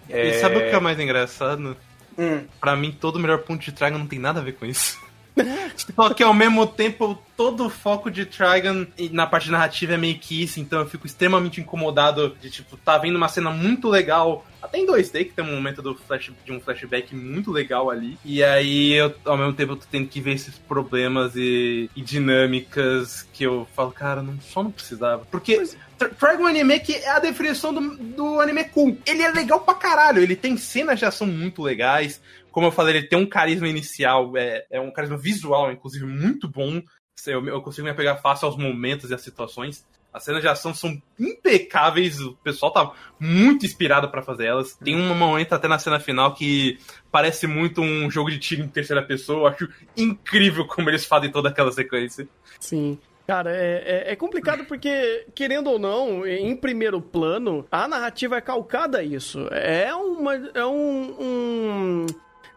E sabe o que é mais engraçado? Hum, Pra mim, todo o melhor ponto de Trigon não tem nada a ver com isso. Só que ao mesmo tempo, todo o foco de Trigon na parte narrativa é meio que isso, então eu fico extremamente incomodado de, tipo, tá vendo uma cena muito legal. Até em 2D, que tem um momento do flash, de um flashback muito legal ali. E aí, eu, ao mesmo tempo, eu tô tendo que ver esses problemas e, e dinâmicas que eu falo, cara, não, só não precisava. Porque Tri- Trigon Anime que é a definição do, do anime cool. Ele é legal pra caralho, ele tem cenas de ação muito legais. Como eu falei, ele tem um carisma inicial, é, é um carisma visual, inclusive, muito bom. Eu, eu consigo me apegar fácil aos momentos e às situações. As cenas de ação são impecáveis, o pessoal tá muito inspirado pra fazer elas. Tem um momento até na cena final que parece muito um jogo de tiro em terceira pessoa. Eu acho incrível como eles fazem toda aquela sequência. Sim. Cara, é, é, é complicado porque, querendo ou não, em primeiro plano, a narrativa é calcada a isso. É uma. É um. um...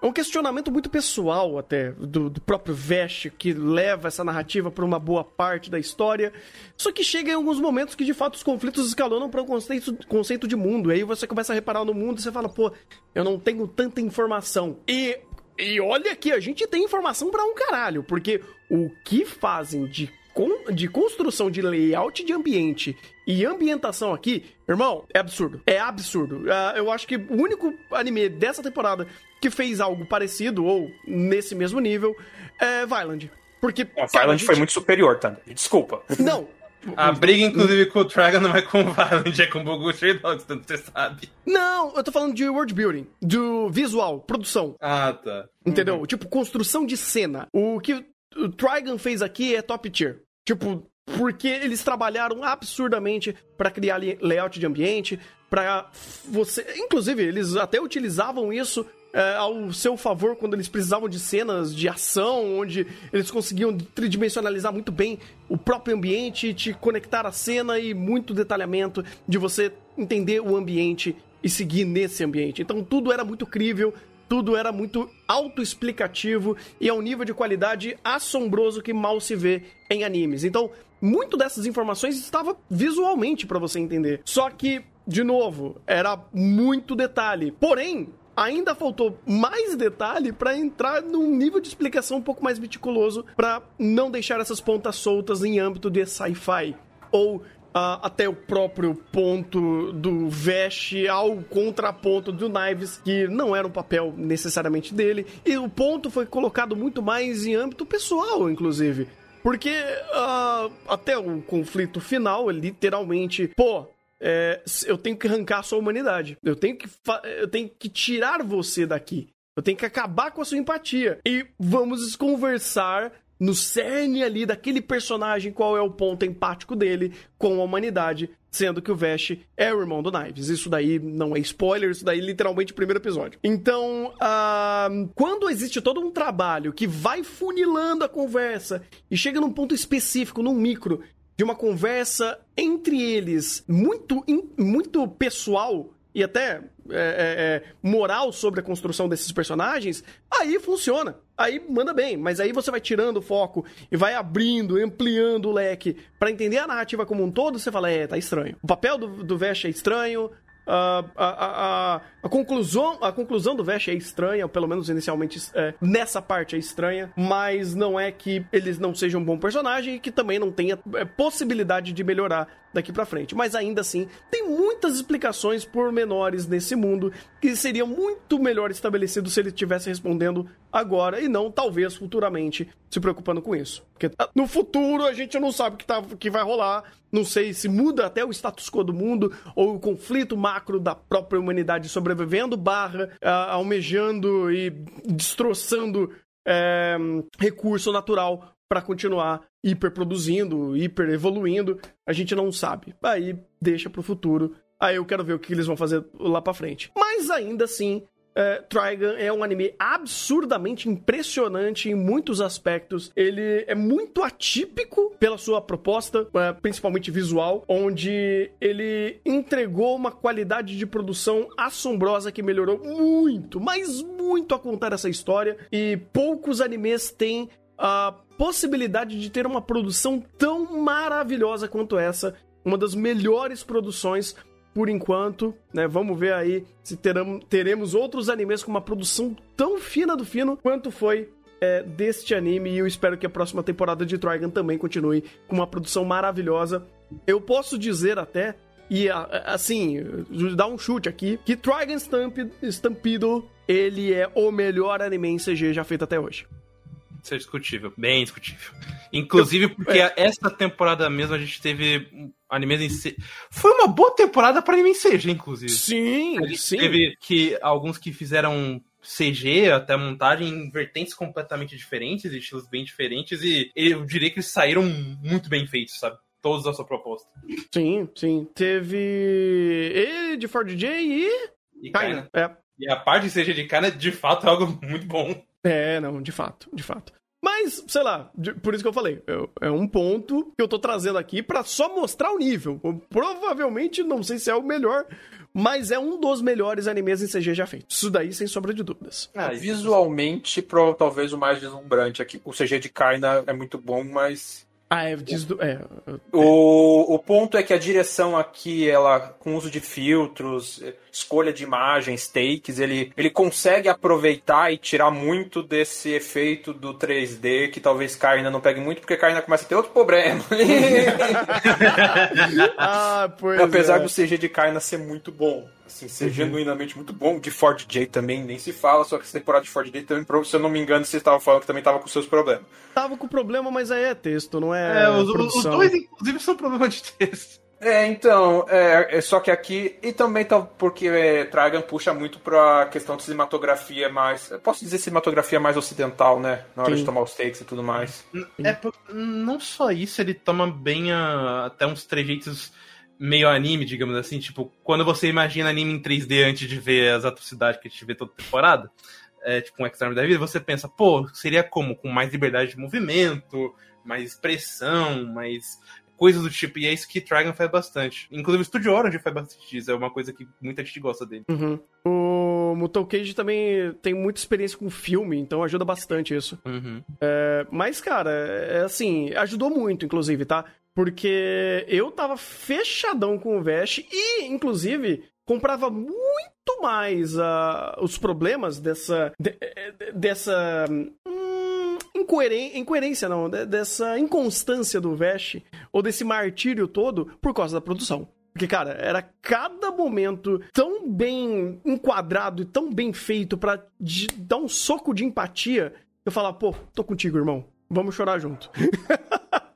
É um questionamento muito pessoal até do, do próprio Vest que leva essa narrativa para uma boa parte da história. Só que chega em alguns momentos que de fato os conflitos escalonam para um conceito, conceito de mundo. E aí você começa a reparar no mundo e você fala, pô, eu não tenho tanta informação. E e olha que a gente tem informação pra um caralho, porque o que fazem de, con- de construção de layout de ambiente e ambientação aqui, irmão, é absurdo. É absurdo. Ah, eu acho que o único anime dessa temporada que fez algo parecido ou nesse mesmo nível é Violent. Porque. a cara, Violent gente- foi muito superior, Thunder. Desculpa. Não. A briga, inclusive, com o Dragon não é com o Violent, é com o Bogu Stray Dogs, tanto você sabe. Não, eu tô falando de world building, do visual, produção. Ah, tá. Entendeu? Tipo, construção de cena. O que o Trigon fez aqui é top tier. Tipo, porque eles trabalharam absurdamente pra criar layout de ambiente, pra você. Inclusive, eles até utilizavam isso. é, ao seu favor quando eles precisavam de cenas de ação, onde eles conseguiam tridimensionalizar muito bem o próprio ambiente, te conectar à cena e muito detalhamento de você entender o ambiente e seguir nesse ambiente. Então tudo era muito crível, tudo era muito autoexplicativo e é um nível de qualidade assombroso que mal se vê em animes. Então, muito dessas informações estava visualmente pra você entender. Só que de novo, era muito detalhe. Porém, ainda faltou mais detalhe pra entrar num nível de explicação um pouco mais meticuloso pra não deixar essas pontas soltas em âmbito de sci-fi ou até o próprio ponto do Vesh ao contraponto do Knives, que não era um papel necessariamente dele, e o ponto foi colocado muito mais em âmbito pessoal, inclusive. Porque ah, até o conflito final, literalmente, pô, é, eu tenho que arrancar a sua humanidade. Eu tenho que, eu tenho que tirar você daqui. Eu tenho que acabar com a sua empatia. E vamos conversar no cerne ali daquele personagem qual é o ponto empático dele com a humanidade, sendo que o Vesh é o irmão do Knives. Isso daí não é spoiler, isso daí é literalmente o primeiro episódio. Então, ah, quando existe todo um trabalho que vai funilando a conversa e chega num ponto específico, num micro, de uma conversa entre eles muito, muito pessoal e até é, é, é, moral sobre a construção desses personagens, aí funciona. Aí manda bem, mas aí você vai tirando o foco e vai abrindo, ampliando o leque pra entender a narrativa como um todo, você fala, é, tá estranho. O papel do, do Vesh é estranho, a, a, a, a conclusão, a conclusão do Vesh é estranha, ou pelo menos inicialmente é, nessa parte é estranha, mas não é que eles não sejam um bom personagem e que também não tenha é, possibilidade de melhorar daqui pra frente. Mas ainda assim, tem muitas explicações pormenores nesse mundo que seriam muito melhor estabelecidos se ele estivesse respondendo agora e não, talvez, futuramente, se preocupando com isso. Porque ah, no futuro a gente não sabe o que, tá, que vai rolar, não sei se muda até o status quo do mundo ou o conflito macro da própria humanidade sobrevivendo, barra ah, almejando e destroçando é, recurso natural para continuar hiperproduzindo, hiper evoluindo, a gente não sabe. Aí deixa pro futuro. Aí eu quero ver o que eles vão fazer lá pra frente. Mas ainda assim, é, Trigun é um anime absurdamente impressionante em muitos aspectos. Ele é muito atípico pela sua proposta, é, principalmente visual, onde ele entregou uma qualidade de produção assombrosa que melhorou muito, mas muito a contar essa história. E poucos animes têm a possibilidade de ter uma produção tão maravilhosa quanto essa, uma das melhores produções por enquanto, né? Vamos ver aí se teremos outros animes com uma produção tão fina do fino quanto foi é, deste anime. E eu espero que a próxima temporada de Trigun também continue com uma produção maravilhosa. Eu posso dizer até, e assim, dar um chute aqui, que Trigun Stamp- Stampedo, ele é o melhor anime em CG já feito até hoje. Isso é discutível, bem discutível. Inclusive porque é. essa temporada mesmo a gente teve animes em C... Foi uma boa temporada pra anime em CG, inclusive. Sim, A gente sim. teve que alguns que fizeram CG, até montagem, em vertentes completamente diferentes, estilos bem diferentes, e eu diria que eles saíram muito bem feitos, sabe? Todos da sua proposta. Sim, sim. Teve ele de Ford J e. E, Kaina. Kaina. É. e a parte de CG de Kaina, de fato, é algo muito bom. É, não, de fato, de fato. Mas, sei lá, de- por isso que eu falei, eu- é um ponto que eu tô trazendo aqui pra só mostrar o nível. Eu provavelmente, não sei se é o melhor, mas é um dos melhores animes em CG já feitos. Isso daí, sem sombra de dúvidas. Ah, isso- Visualmente, pro- talvez o mais deslumbrante aqui. O CG de Kaina é muito bom, mas Ah, é, diz do, é, O, o ponto é que a direção aqui, ela, com uso de filtros, escolha de imagens, takes, ele, ele consegue aproveitar e tirar muito desse efeito do 3D, que talvez Kaina não pegue muito, porque Kaina começa a ter outro problema. ah, pois Apesar é. do CG de Kaina ser muito bom. Assim, ser genuinamente muito bom. De Ford J também nem se fala, só que essa temporada de Ford J também, se eu não me engano, vocês estavam falando que também tava com seus problemas. Tava com problema, mas aí é texto, não é, É, os, os dois, inclusive, são problema de texto. É, então, é, é só que aqui, e também tá porque é, Trigun puxa muito pra questão de cinematografia mais, eu posso dizer cinematografia mais ocidental, né? Na hora Sim. de tomar os takes e tudo mais. É, não só isso, ele toma bem a- até uns trejeitos meio anime, digamos assim. Tipo, quando você imagina anime em 3D antes de ver as atrocidades que a gente vê toda temporada, é, tipo um Extreme da vida, você pensa, pô, seria como? Com mais liberdade de movimento, mais expressão, mais coisas do tipo. E é isso que Trigun faz bastante. Inclusive o Studio Orange faz bastante disso, é uma coisa que muita gente gosta dele. Uhum. O Mutou Cage também tem muita experiência com filme, então ajuda bastante isso. Uhum. É, mas, cara, é assim, ajudou muito, inclusive, tá? Porque eu tava fechadão com o Vest e, inclusive, comprava muito mais ah, os problemas dessa. de- de- dessa. hum, incoeren- incoerência, não, de- dessa inconstância do Vest, ou desse martírio todo, por causa da produção. Porque, cara, era cada momento tão bem enquadrado e tão bem feito de- dar um soco de empatia. Eu falava, pô, tô contigo, irmão. Vamos chorar junto.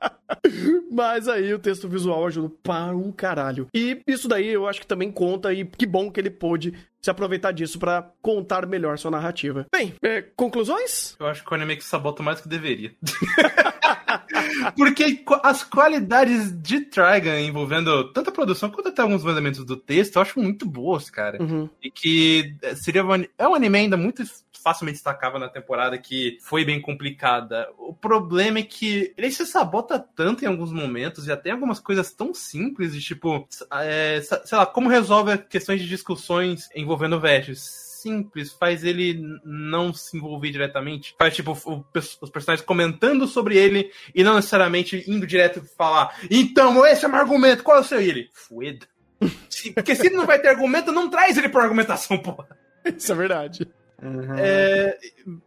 Mas aí o texto visual ajuda para um caralho. E isso daí eu acho que também conta e que bom que ele pôde se aproveitar disso pra contar melhor sua narrativa. Bem, é, conclusões? Eu acho que o anime que sabota mais do que deveria. Porque as qualidades de Trigun envolvendo tanto a produção quanto até alguns elementos do texto, eu acho muito boas, cara. Uhum. E que eh, seria um, é um anime ainda muito facilmente destacável na temporada que foi bem complicada. O problema é que ele se sabota tanto em alguns momentos e até algumas coisas tão simples de tipo, é, sei lá, como resolve questões de discussões envolvendo vestes simples, faz ele não se envolver diretamente. Faz, tipo, o os personagens comentando sobre ele e não necessariamente indo direto falar então, esse é o meu argumento, qual é o seu? E ele, fueda. Porque se ele não vai ter argumento, não traz ele por argumentação, porra. Isso é verdade. É,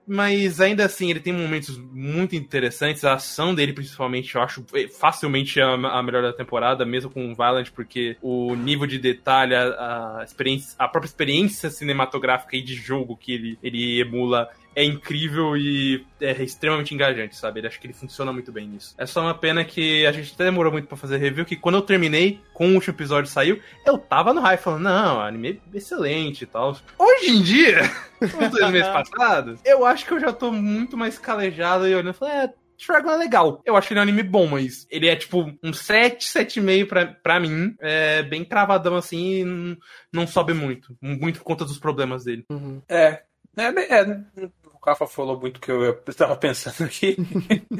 mas ainda assim, ele tem momentos muito interessantes. A ação dele, principalmente, eu acho facilmente a, a melhor da temporada, mesmo com o Violent, porque o nível de detalhe, a, a experiência, a própria experiência cinematográfica e de jogo que ele, ele emula é incrível e é extremamente engajante, sabe? Ele acho que ele funciona muito bem nisso. É só uma pena que a gente até demorou muito pra fazer review, que quando eu terminei, com o último episódio saiu, eu tava no hype falando, não, anime é excelente e tal. Hoje em dia, os dois meses passados, eu acho que eu já tô muito mais calejado e olhando falei, é, Dragon é legal. Eu acho ele um anime bom, mas ele é tipo um 7, 7,5 pra, pra mim. É bem cravadão assim e não, não sobe muito. Muito por conta dos problemas dele. Uhum. É, é, é, o Rafa falou muito o que eu estava pensando aqui.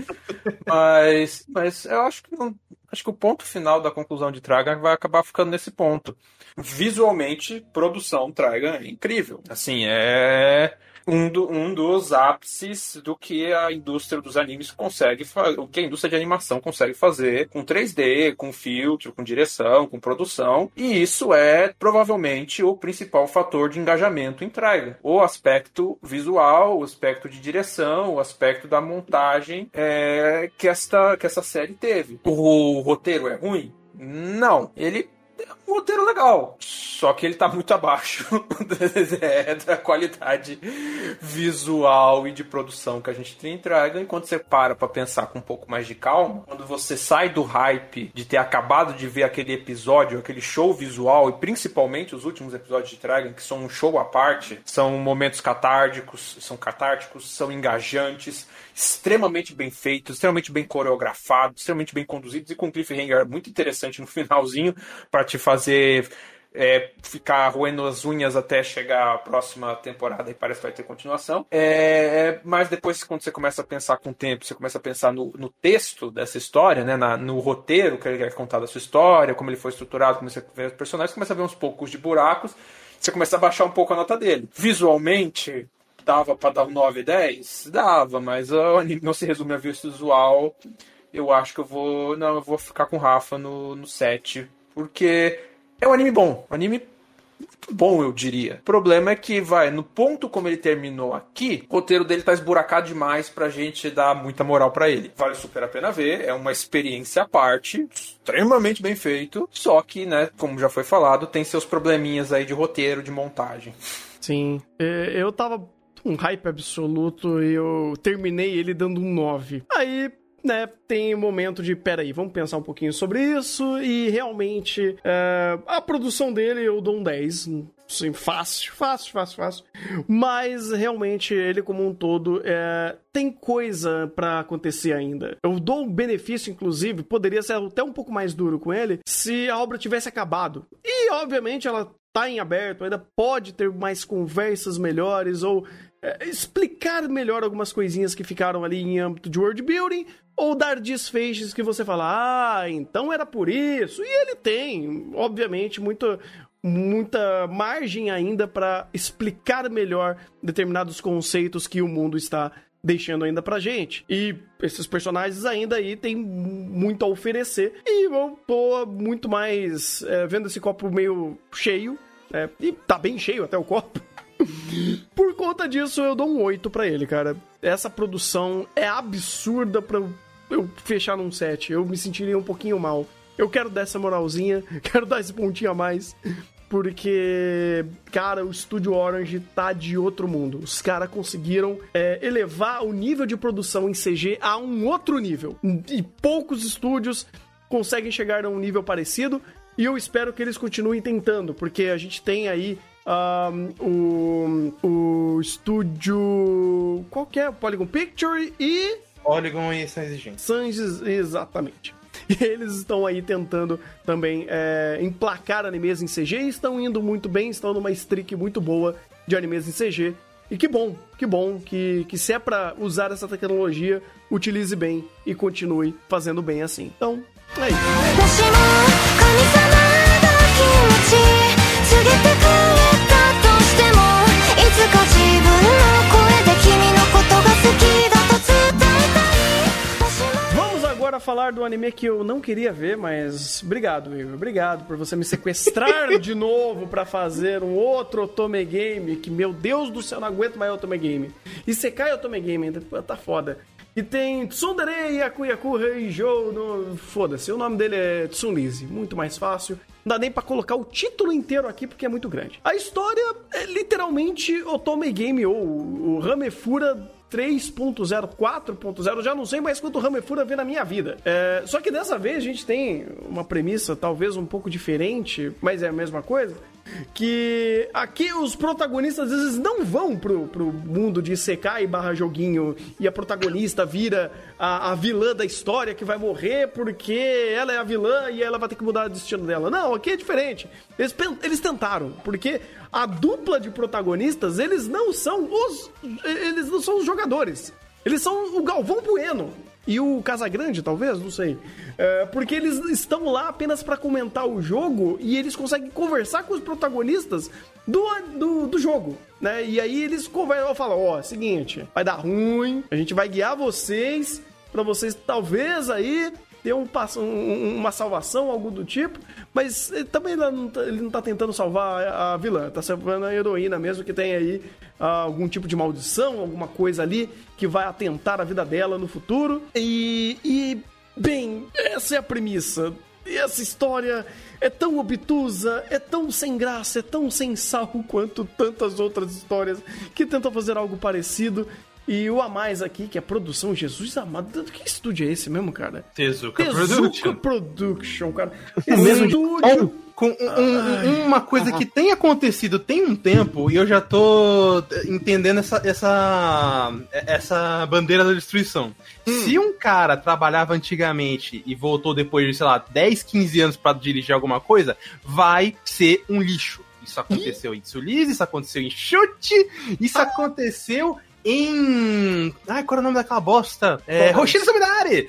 mas, mas eu acho que não, acho que o ponto final da conclusão de Traga vai acabar ficando nesse ponto. Visualmente, produção Traga é incrível. Assim, é um, do- um dos ápices do que a indústria dos animes consegue fazer, o que a indústria de animação consegue fazer com 3D, com filtro, com direção, com produção. E isso é provavelmente o principal fator de engajamento em Trigun. O aspecto visual, o aspecto de direção, o aspecto da montagem é, que, esta, que essa série teve. O roteiro é ruim? Não. Ele um roteiro legal. Só que ele tá muito abaixo é, da qualidade visual e de produção que a gente tem em Dragon. Enquanto você para pra pensar com um pouco mais de calma, quando você sai do hype de ter acabado de ver aquele episódio, aquele show visual, e principalmente os últimos episódios de Dragon, que são um show à parte, são momentos catárticos, são catárticos, são engajantes, extremamente bem feitos, extremamente bem coreografados, extremamente bem conduzidos e com um cliffhanger muito interessante no finalzinho para te fazer é, ficar roendo as unhas até chegar a próxima temporada e parece que vai ter continuação. É, mas depois, quando você começa a pensar com o tempo, você começa a pensar no, no texto dessa história, né, na- no roteiro que ele quer contar da sua história, como ele foi estruturado, como você vê os personagens, começa a ver uns poucos de buracos, você começa a baixar um pouco a nota dele. Visualmente, dava pra dar um 9 10? Dava, mas o anime não se resume a visual. Eu acho que eu vou. Não, eu vou ficar com o Rafa no, no 7. Porque é um anime bom. Um anime muito bom, eu diria. O problema é que, vai, no ponto como ele terminou aqui, o roteiro dele tá esburacado demais pra gente dar muita moral pra ele. Vale super a pena ver, é uma experiência à parte, extremamente bem feito, só que, né, como já foi falado, tem seus probleminhas aí de roteiro, de montagem. Sim. Eu tava um hype absoluto e eu terminei ele dando um 9. Aí, né, tem um momento de, peraí, vamos pensar um pouquinho sobre isso e realmente é, a produção dele eu dou um 10. Sim, fácil, fácil, fácil, fácil. Mas realmente ele como um todo é, tem coisa pra acontecer ainda. Eu dou um benefício, inclusive, poderia ser até um pouco mais duro com ele se a obra tivesse acabado. E obviamente ela tá em aberto, ainda pode ter mais conversas melhores ou explicar melhor algumas coisinhas que ficaram ali em âmbito de world building ou dar desfechos que você fala, ah, então era por isso. E ele tem, obviamente, muito muita margem ainda para explicar melhor determinados conceitos que o mundo está deixando ainda pra gente. E esses personagens ainda aí têm muito a oferecer. E eu tô muito mais é, vendo esse copo meio cheio. É, e tá bem cheio até o copo. Por conta disso, eu dou um 8 pra ele, cara. Essa produção é absurda pra eu fechar num 7. Eu me sentiria um pouquinho mal. Eu quero dar essa moralzinha, quero dar esse pontinho a mais. Porque, cara, o Estúdio Orange tá de outro mundo. Os caras conseguiram é, elevar o nível de produção em CG a um outro nível. E poucos estúdios conseguem chegar a um nível parecido. E eu espero que eles continuem tentando, porque a gente tem aí um, o, o estúdio. Qual que é? Polygon Picture e. Polygon e Sans Engine. Sans, exatamente. E eles estão aí tentando também é, emplacar animes em CG e estão indo muito bem, estão numa streak muito boa de animes em CG. E que bom, que bom que, que se é pra usar essa tecnologia, utilize bem e continue fazendo bem assim. Então, é isso. Falar do anime que eu não queria ver, mas obrigado, Igor. Obrigado por você me sequestrar de novo pra fazer um outro Otome Game, que meu Deus do céu, não aguento mais Otome Game. E Sekai Otome Game ainda, tá foda. E tem Tsundere Yakuyaku Heijou no... Foda-se, o nome dele é Tsunlise. Muito mais fácil. Não dá nem pra colocar o título inteiro aqui porque é muito grande. A história é literalmente Otome Game ou o Ramefura 3.0, 4.0, já não sei mais quanto Ramefura vê na minha vida. É, só que dessa vez a gente tem uma premissa talvez um pouco diferente, mas é a mesma coisa. Que aqui os protagonistas às vezes não vão pro, pro mundo de Sekai barra joguinho e a protagonista vira a, a vilã da história que vai morrer porque ela é a vilã e ela vai ter que mudar o destino dela. Não, aqui é diferente. Eles, eles tentaram, porque a dupla de protagonistas, eles não são os. Eles não são os jogadores. Eles são o Galvão Bueno. E o Casagrande, talvez, não sei. É, porque eles estão lá apenas pra comentar o jogo e eles conseguem conversar com os protagonistas do, do, do jogo, né? E aí eles conversam, falam, ó, seguinte, vai dar ruim, a gente vai guiar vocês pra vocês talvez aí ter um, um- uma salvação, algo do tipo, mas ele também não tá, ele não tá tentando salvar a, vilã, tá salvando a heroína mesmo, que tem aí ah, algum tipo de maldição, alguma coisa ali que vai atentar a vida dela no futuro. E, e bem, essa é a premissa. E essa história é tão obtusa, é tão sem graça, é tão sem sal quanto tantas outras histórias que tentam fazer algo parecido. E o a mais aqui, que é a produção, Jesus amado, que estúdio é esse mesmo, cara? Tezuka, Tezuka Production. Production, cara. É mesmo Estúdio. Com um- um- uma coisa que tem acontecido tem um tempo e eu já tô entendendo essa, essa, essa bandeira da destruição. Se um cara trabalhava antigamente e voltou depois de, sei lá, 10, 15 anos pra dirigir alguma coisa, vai ser um lixo. Isso aconteceu em Tsulize, isso aconteceu em Chute, isso aconteceu em. Ai, qual era o nome daquela bosta? É, Roshiro Samidari!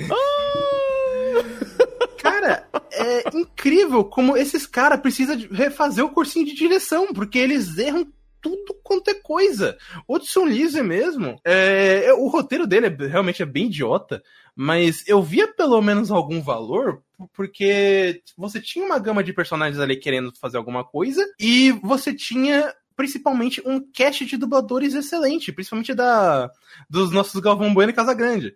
Cara, é incrível como esses caras precisam refazer o cursinho de direção, porque eles erram tudo quanto é coisa. O Tsun Lise mesmo, é, o roteiro dele é- realmente é bem idiota, mas eu via pelo menos algum valor, porque você tinha uma gama de personagens ali querendo fazer alguma coisa, e você tinha principalmente um cast de dubladores excelente, principalmente da dos nossos Galvão Bueno e Casagrande.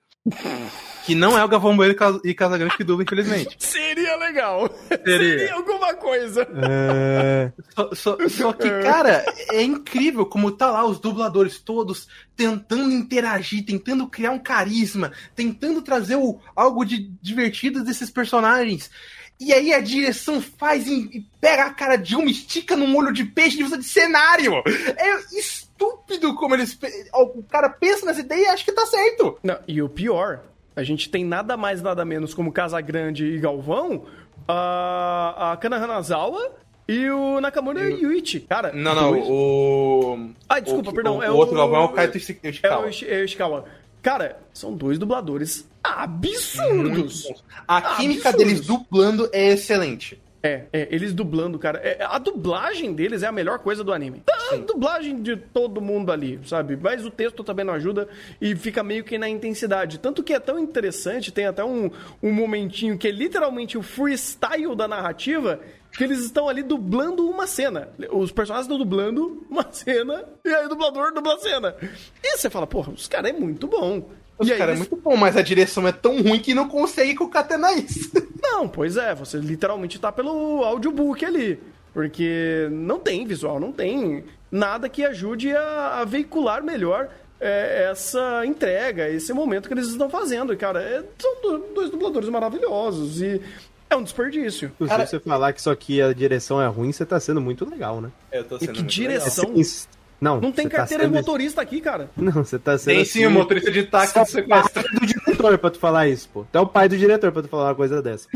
Que não é o Galvão Bueno e Casa- Casagrande que dubla, infelizmente. Seria legal. Seria. Seria alguma coisa. É... Só, só- só que, cara, é incrível como tá lá os dubladores todos tentando interagir, tentando criar um carisma, tentando trazer o- algo de divertido desses personagens. E aí a direção faz e, e pega a cara de uma, estica num olho de peixe e usa de cenário. É estúpido como eles. O cara pensa nessa ideia e acha que tá certo. Não, e o pior, a gente tem nada mais, nada menos como Casagrande e Galvão, a, a Kana Hanazawa e o Nakamura Yuichi. Cara, Não, não, dois- o. Ah, desculpa, o, perdão. O, é o outro Galvão é o Kaito Ishi- É o Ishikawa. É o Ishikawa. Cara, são dois dubladores absurdos. A química Absurdos. deles dublando é excelente. É, é, eles dublando, cara. É, a dublagem deles é a melhor coisa do anime. A dublagem de todo mundo ali, sabe? Mas o texto também não ajuda e fica meio que na intensidade. Tanto que é tão interessante, tem até um, um momentinho que é literalmente o freestyle da narrativa. Que eles estão ali dublando uma cena. Os personagens estão dublando uma cena e aí o dublador dubla a cena. E você fala, porra, os caras é muito bom. Os e aí cara é eles- muito bom, mas a direção é tão ruim que não consegue concatenar isso. Não, pois é, você literalmente tá pelo audiobook ali. Porque não tem visual, não tem nada que ajude a, a veicular melhor é, essa entrega, esse momento que eles estão fazendo. E, Cara, é- são do- dois dubladores maravilhosos e é um desperdício. Se Cara- você falar que isso aqui a direção é ruim, você tá sendo muito legal, né? Eu tô E sendo que muito direção. É sim- Não, Não tem tá carteira de sendo- motorista aqui, cara. Não, você tá sendo. Tem sim assim- o motorista de táxi Você é do sequestro. o pai do diretor pra tu falar isso, pô. Tu é o pai do diretor pra tu falar uma coisa dessa.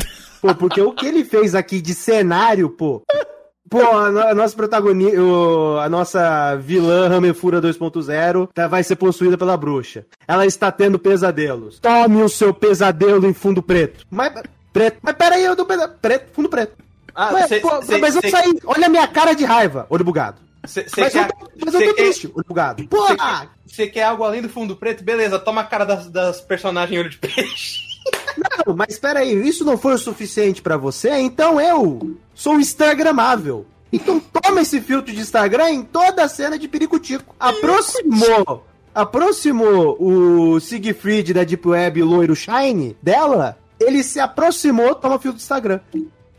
Pô, porque o que ele fez aqui de cenário, pô. Pô, a, no- a nossa protagonista, a nossa vilã Ramefura 2.0 tá- vai ser possuída pela bruxa. Ela está tendo pesadelos. Tome o seu pesadelo em fundo preto. Mas, preto. Mas peraí, eu dou pesa- preto, fundo preto. Ah, Ué, cê- pô, cê- mas eu cê- saí. Olha a minha cara de raiva, olho bugado. cê- cê Mas, quer- eu, tô- mas eu tô quer- triste, olho bugado. Porra! Você quer algo além do fundo preto? Beleza, toma a cara das, das personagens olho de peixe. Não, mas espera aí, isso não foi o suficiente pra você? Então eu sou instagramável. Então toma esse filtro de Instagram em toda a cena de Piricutico. Aproximou, aproximou o Siegfried da Deep Web loiro Shine dela, ele se aproximou, toma filtro de Instagram.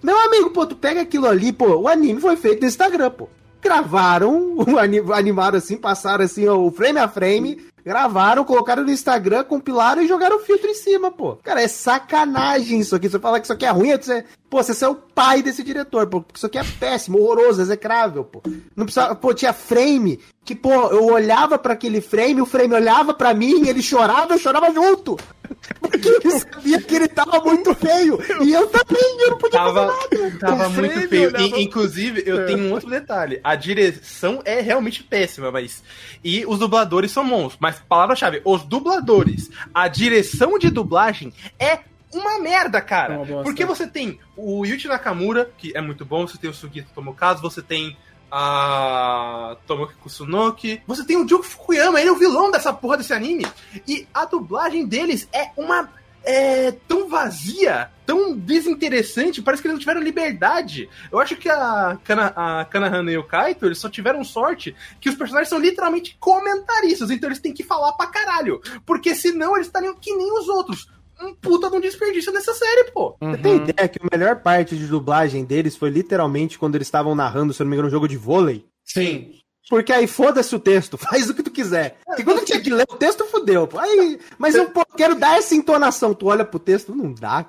Meu amigo, pô, tu pega aquilo ali, pô, o anime foi feito no Instagram, pô. Gravaram, animaram assim, passaram assim, o frame a frame, gravaram, colocaram no Instagram, compilaram e jogaram o filtro em cima, pô. Cara, é sacanagem isso aqui. Você fala que isso aqui é ruim, você, pô, você é o pai desse diretor, pô, porque isso aqui é péssimo, horroroso, execrável, pô. Não precisava, pô, tinha frame que, pô, eu olhava pra aquele frame, o frame olhava pra mim, ele chorava, eu chorava junto. Porque eu sabia que ele tava muito feio. E eu também, eu não podia Tava, fazer nada. tava O muito feio. olhava- E, inclusive, eu É. tenho um outro detalhe. A direção é realmente péssima, mas. E os dubladores são bons. Mas, palavra-chave, os dubladores. A direção de dublagem é. Uma merda, cara. uma. Porque você tem o Yuji Nakamura, que é muito bom, você tem o Sugito Tomokazu, você tem a Tomoki Kusunoki, você tem o Juki Fukuyama, ele é o vilão dessa porra desse anime. E a dublagem deles é uma é tão vazia, tão desinteressante, parece que eles não tiveram liberdade. Eu acho que a, Kana, a Kanahana e o Kaito, eles só tiveram sorte que os personagens são literalmente comentaristas, então eles têm que falar pra caralho. Porque senão eles estariam que nem os outros. Um puta de um desperdício nessa série, pô. Você tem ideia que a melhor parte de dublagem deles foi literalmente quando eles estavam narrando, se eu não me engano, um jogo de vôlei? Sim. Porque aí foda-se o texto, faz o que tu quiser. Porque quando tinha que ler o texto, fudeu. pô. Aí, mas eu pô, quero dar essa entonação. Tu olha pro texto, não dá.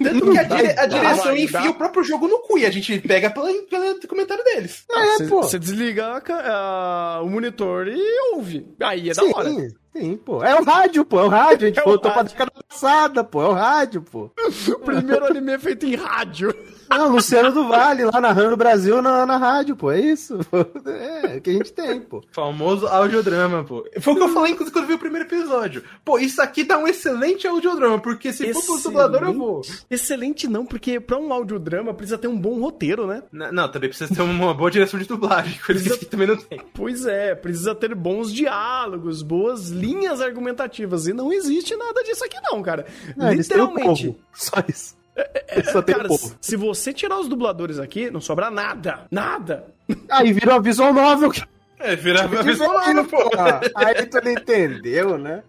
Tanto que a, dire- a dá, direção vai, enfia dá. o próprio jogo no cu e a gente pega pela, pelo comentário deles. É, pô. Você desliga a a- o monitor e ouve. Aí é da sim, hora. sim, pô. É o rádio, pô. É o rádio. A gente É voltou pra década passada, pô. É o rádio, pô. O primeiro anime é feito em rádio. Não, Luciano do Vale, lá narrando o Brasil na, na rádio, pô. É isso. pô. É, é o que a gente tem, pô. Famoso audiodrama, pô. Foi o que eu falei inclusive quando eu vi o primeiro episódio. Pô, isso aqui dá um excelente audiodrama, porque se for pro dublador eu vou. Excelente não, porque pra um audiodrama precisa ter um bom roteiro, né? N- Não, também precisa ter uma boa direção de dublagem, coisa que esse aqui também não tem. Pois é, precisa ter bons diálogos, boas linhas argumentativas. E não existe nada disso aqui não, cara. Não, Literalmente. Só isso. Só tem Cara, o povo. se você tirar os dubladores aqui, não sobra nada. Nada. Aí virou a visual novel. É, virar a visual, pô. Aí tu não entendeu, né?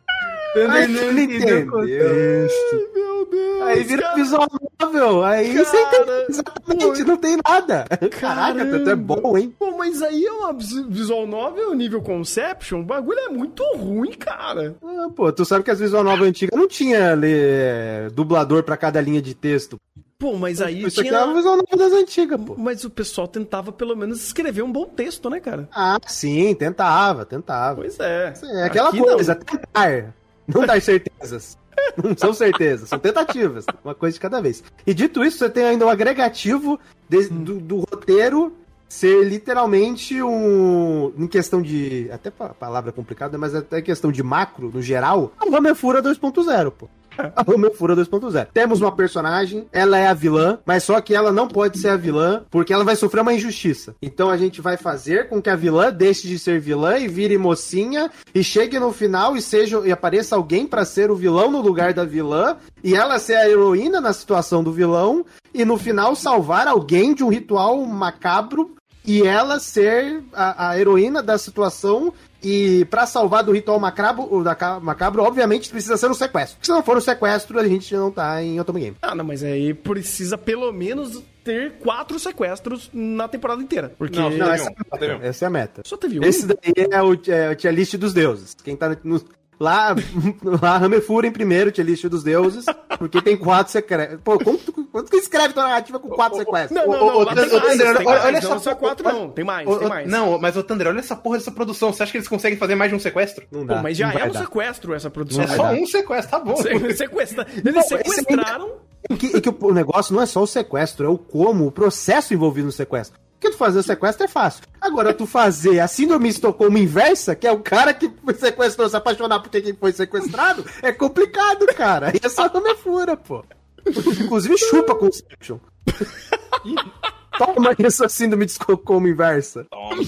Aí tu não entendeu. Meu Deus. Aí vira cara. visual novel. Aí Cara, você entende exatamente, não tem nada. Caraca, tu é bom, hein? Pô, mas aí é uma vis- visual novel nível Conception. O bagulho é muito ruim, cara. Ah, pô, tu sabe que as visual novel antigas não tinha lê, dublador pra cada linha de texto. Pô, mas aí Isso aqui tinha... é uma visual novel das antigas, pô. Mas o pessoal tentava pelo menos escrever um bom texto, né, cara? Ah, sim, tentava, tentava. Pois é. É aquela Aqui coisa, tentar. Não dar certezas. Não são certezas, são tentativas. Uma coisa de cada vez. E dito isso, você tem ainda o agregativo de- do, do roteiro ser literalmente um. Em questão de. Até pa- palavra complicada, mas até questão de macro, no geral, a Ramefura 2.0, pô. A Hamefura 2.0. Temos uma personagem, ela é a vilã, mas só que ela não pode ser a vilã, porque ela vai sofrer uma injustiça. Então a gente vai fazer com que a vilã deixe de ser vilã e vire mocinha e chegue no final e seja e apareça alguém pra ser o vilão no lugar da vilã e ela ser a heroína na situação do vilão e no final salvar alguém de um ritual macabro e ela ser a, a heroína da situação. E pra salvar do ritual macabro, o da ca- macabro, obviamente precisa ser um sequestro. Se não for um sequestro, a gente não tá em Otome Game. Ah, não, mas aí precisa pelo menos ter quatro sequestros na temporada inteira. Porque Não, Não, essa, um, é a teve meta, essa é a meta. só teve um. Esse daí é o, é o tier list dos deuses. Quem tá no, lá, lá Hamefura em primeiro, tier list dos deuses, porque tem quatro secretos. Pô, tu, quando tu escreve tua narrativa com quatro sequestros? Não, não, não, tem olha- essa é só quatro não, tem mais, tem mais. Não, mas o Thunder, olha essa porra dessa produção. Você acha que eles conseguem fazer mais de um sequestro? Não Pô, mas já é um dar. sequestro essa produção. É só dar. um sequestro, tá bom. Se- Sequestra... Eles Não, esse sequestraram. E que, e que o negócio não é só o sequestro, é o como, o processo envolvido no sequestro. Porque tu fazer o sequestro é fácil. Agora, tu fazer a síndrome de Estocolmo inversa, que é o cara que sequestrou se apaixonar por quem foi sequestrado, é complicado, cara. E essa não é fura, pô. Inclusive, chupa Conception. Toma essa síndrome de Estocolmo inversa. Toma.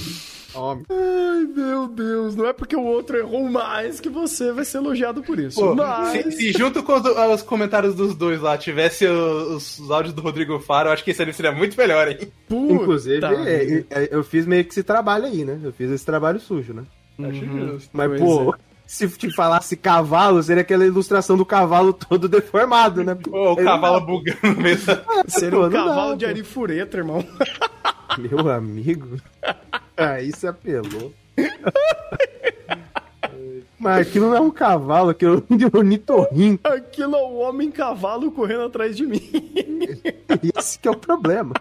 Tome. Ai, meu Deus, não é porque o outro errou mais que você vai ser elogiado por isso. Pô, mas... se, se junto com os, os comentários dos dois lá tivesse os, os áudios do Rodrigo Faro, eu acho que esse anime seria muito melhor, hein? Puta Inclusive, é, é, eu fiz meio que esse trabalho aí, né? Eu fiz esse trabalho sujo, né? Acho justo. Mas, Pois pô, se te falasse cavalo, seria aquela ilustração do cavalo todo deformado, né? Pô, o cavalo bugando mesmo. Seria Pô, um não dá, cavalo pô. de arifureta, irmão. Meu amigo. Ah, isso apelou. Mas aquilo não é um cavalo, aquilo é um ornitorrinco. Aquilo é o homem cavalo correndo atrás de mim. Esse que é o problema.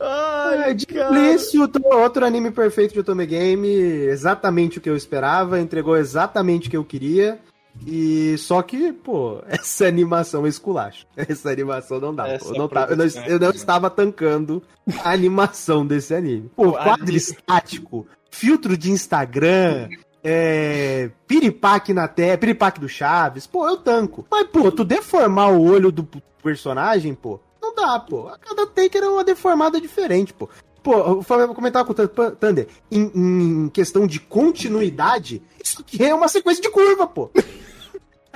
Ai, É outro- outro anime perfeito de Otome Game, exatamente o que eu esperava, entregou exatamente o que eu queria. E só que, pô, essa animação é esculacho. Essa animação não dá. pô. Essa Eu não, tava- eu não- é eu não foda. estava tancando a animação desse anime. Pô, quadro anime- estático, filtro de Instagram, é, piripaque na tela, piripaque do Chaves, pô, eu tanco. Mas, pô, tu deformar o olho do personagem, pô, não dá, pô. A cada take era uma deformada diferente, pô. Pô, eu comentava com o Thunder, em, em questão de continuidade, isso aqui é uma sequência de curva, pô.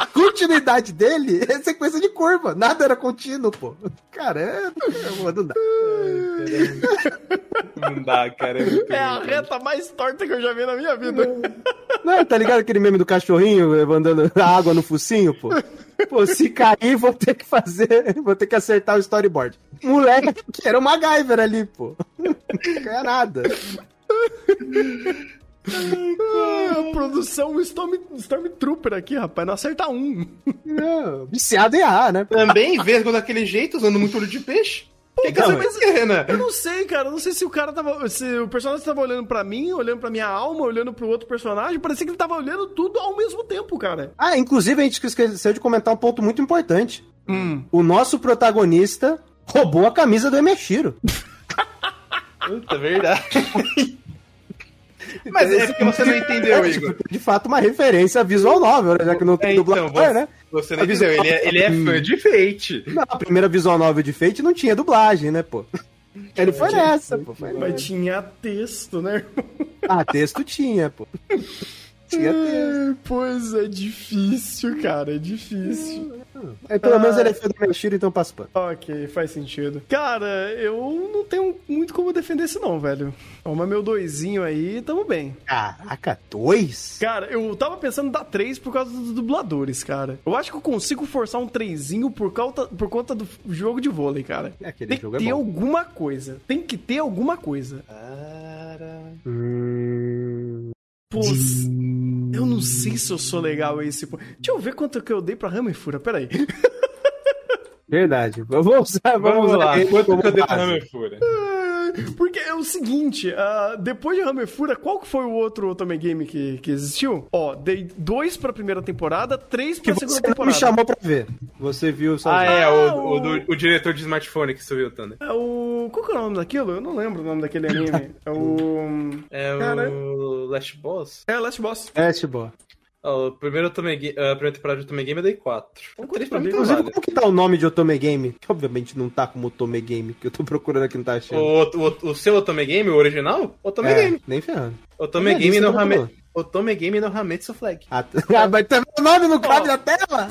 A continuidade dele é sequência de curva, nada era contínuo, pô. Cara, é. é não dá. Não dá, cara. É, É a reta mais torta que eu já vi na minha vida. Não, tá ligado aquele meme do cachorrinho mandando a água no focinho, pô? Pô, se cair, vou ter que fazer, vou ter que acertar o storyboard. Moleque, que era uma MacGyver ali, pô. Não ganha nada. Ah, a produção Storm, Stormtrooper aqui, rapaz, não acerta um. Não, viciado em A, né? Também, vesgo daquele jeito, usando muito olho de peixe. O que, é, Renan? Eu não sei, cara. Eu não sei se o cara tava. Se o personagem tava olhando pra mim, olhando pra minha alma, olhando pro outro personagem. Parecia que ele tava olhando tudo ao mesmo tempo, cara. Ah, inclusive a gente esqueceu de comentar um ponto muito importante. Hum. O nosso protagonista roubou a camisa do Emeshiro. Puta, verdade. Mas é porque você não entendeu, É, Igor. tipo, de fato, uma referência visual novel, né? já que não É, tem então, dublador, você, né? você não A entendeu. Ele é, ele é fã de Fate. Não, a primeira visual novel de Fate não tinha dublagem, né, pô? Ele foi nessa, pô. Foi nessa. Mas tinha texto, né, irmão? Ah, texto tinha, pô. Tinha texto. É, Pois é difícil, cara. É difícil. Aí, pelo menos ele é fã do Emeshiro, então passa pano. Ok, faz sentido. Cara, eu não tenho muito como defender isso, não, velho. Toma meu doisinho aí, tamo bem. Caraca, dois? Cara, eu tava pensando em dar três por causa dos dubladores, cara. Eu acho que eu consigo forçar um trezinho por, cauta, por conta do jogo de vôlei, cara. É, aquele Tem que é ter bom. alguma coisa. Tem que ter alguma coisa. Hum... Pô, eu não sei se eu sou legal a esse. ponto. Deixa eu ver quanto que eu dei pra Hammerfura, peraí. Verdade. Vamos vamos, Vamos lá, quanto que eu dei pra. Hammerfura? Porque é o seguinte, ah, depois de Hammerfura, qual que foi o outro Otome Game que, que existiu? Ó, dei dois pra primeira temporada, três Que pra você segunda não me temporada. chamou pra ver. Você viu só. Ah, é, Ah, o, o- o, do- o diretor de smartphone que subiu, Thunder. É o. Qual que é o nome daquilo? Eu não lembro o nome daquele anime. É o. É Cara. o Last Boss? É Last Boss. É, Chibo. O primeiro Otome Ga- a primeira temporada de Otome Game eu dei 4. Um 3 pra mim tá Inclusive, válido. como que tá o nome de Otome Game? Que obviamente não tá como Otome Game, que eu tô procurando aqui não tá achando. O, o, o seu Otome Game, o original? Otome é, Game. nem ferrando. Otome É, Game tô Hame... Otome Game no Hametsu Flag. Ah, tá- ah, mas também o nome não cabe na tela?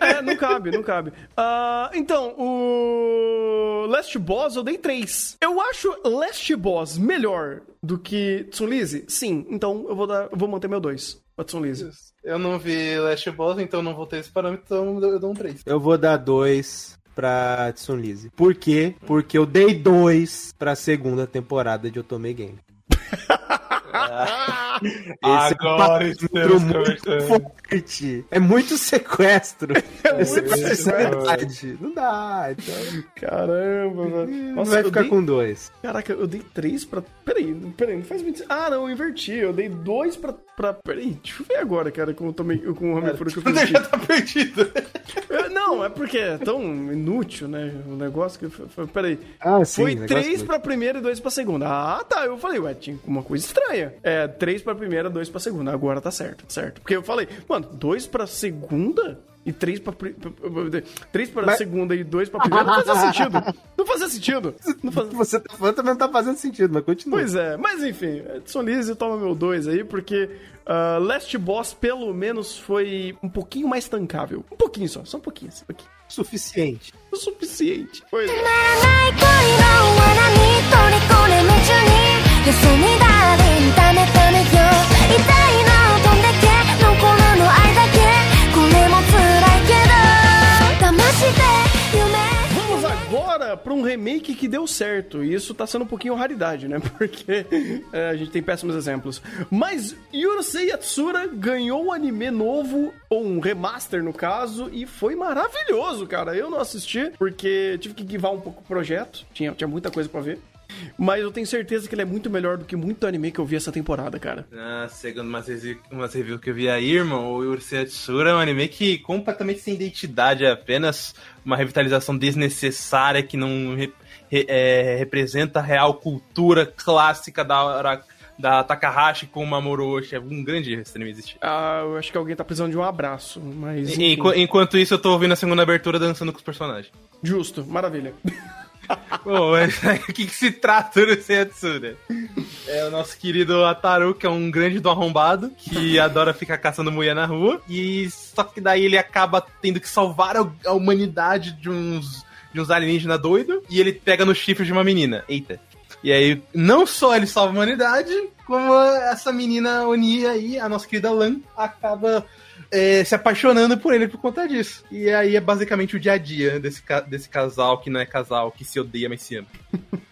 É, não cabe, não cabe. Ah, então, o Last Boss eu dei 3. Eu acho Last Boss melhor do que Tsunlise? Sim, então eu vou, dar, eu vou manter meu 2 pra Tsunlise. Eu não vi Last Boss, então não vou ter esse parâmetro, então eu dou um 3. Eu vou dar dois pra Tsunlise. Por quê? Porque eu dei dois pra segunda temporada de Otome Game. Esse Agora é estamos muito forte. É muito sequestro. Muito é sequestro. verdade. Não dá. Então, Caramba, velho. Nossa, vai ficar dei- com dois. Caraca, eu dei 3 pra. Peraí, peraí, não faz muito. Ah, não, eu inverti. Eu dei 2 pra, pra. Peraí, deixa eu ver agora, cara, com o, Tomei, o Hamifuro que eu fiz. Já tá perdido. Não, é porque é tão inútil, né? O negócio que. foi- foi- Peraí. Ah, sim. Foi negócio 3 muito. pra primeira e 2 pra segunda. Ah, tá. Eu falei, ué, tinha uma coisa estranha. É, 3 pra primeira, 2 pra segunda. Agora tá certo, certo. Porque eu falei, mano, 2 pra segunda e 3 pra. 3 pra Mas- segunda e 2 pra primeira não fazia sentido. Não fazia sentido. Não fazia... Você tá falando também não tá fazendo sentido, mas continua. Pois é, mas enfim, Edson Lise toma meu 2 aí, porque ah, Last Boss pelo menos foi um pouquinho mais tancável. Um pouquinho só, só um pouquinho, só um pouquinho. Suficiente. O suficiente. Pois é. Pra um remake que deu certo. E isso tá sendo um pouquinho raridade, né? Porque é, a gente tem péssimos exemplos. Mas Yurusei Yatsura ganhou um anime novo, ou um remaster no caso, e foi maravilhoso, cara. Eu não assisti, porque tive que guivar um pouco o projeto. Tinha, tinha muita coisa pra ver. Mas eu tenho certeza que ele é muito melhor do que muito anime que eu vi essa temporada, cara. Ah, segundo umas, umas reviews que eu vi aí, irmão, o Urusei Tsura é um anime que completamente sem identidade, é apenas uma revitalização desnecessária que não re- re- é, representa a real cultura clássica da, da Takahashi com o Mamoru Oshii. É um grande esse anime existir. Ah, eu acho que alguém tá precisando de um abraço, mas. Enqu- enquanto isso, eu tô ouvindo a segunda abertura dançando com os personagens. Justo, maravilha. O que, que se trata do Urusei Tsura? É o nosso querido Ataru, que é um grande do arrombado, que adora ficar caçando mulher na rua. E só que daí ele acaba tendo que salvar a, a humanidade de uns, de uns alienígenas doidos. E ele pega no chifre de uma menina. Eita. E aí, não só ele salva a humanidade, como essa menina Oni aí, a nossa querida Lan, acaba é, se apaixonando por ele por conta disso. E aí é basicamente o dia a dia desse, desse casal que não é casal, que se odeia, mas se ama.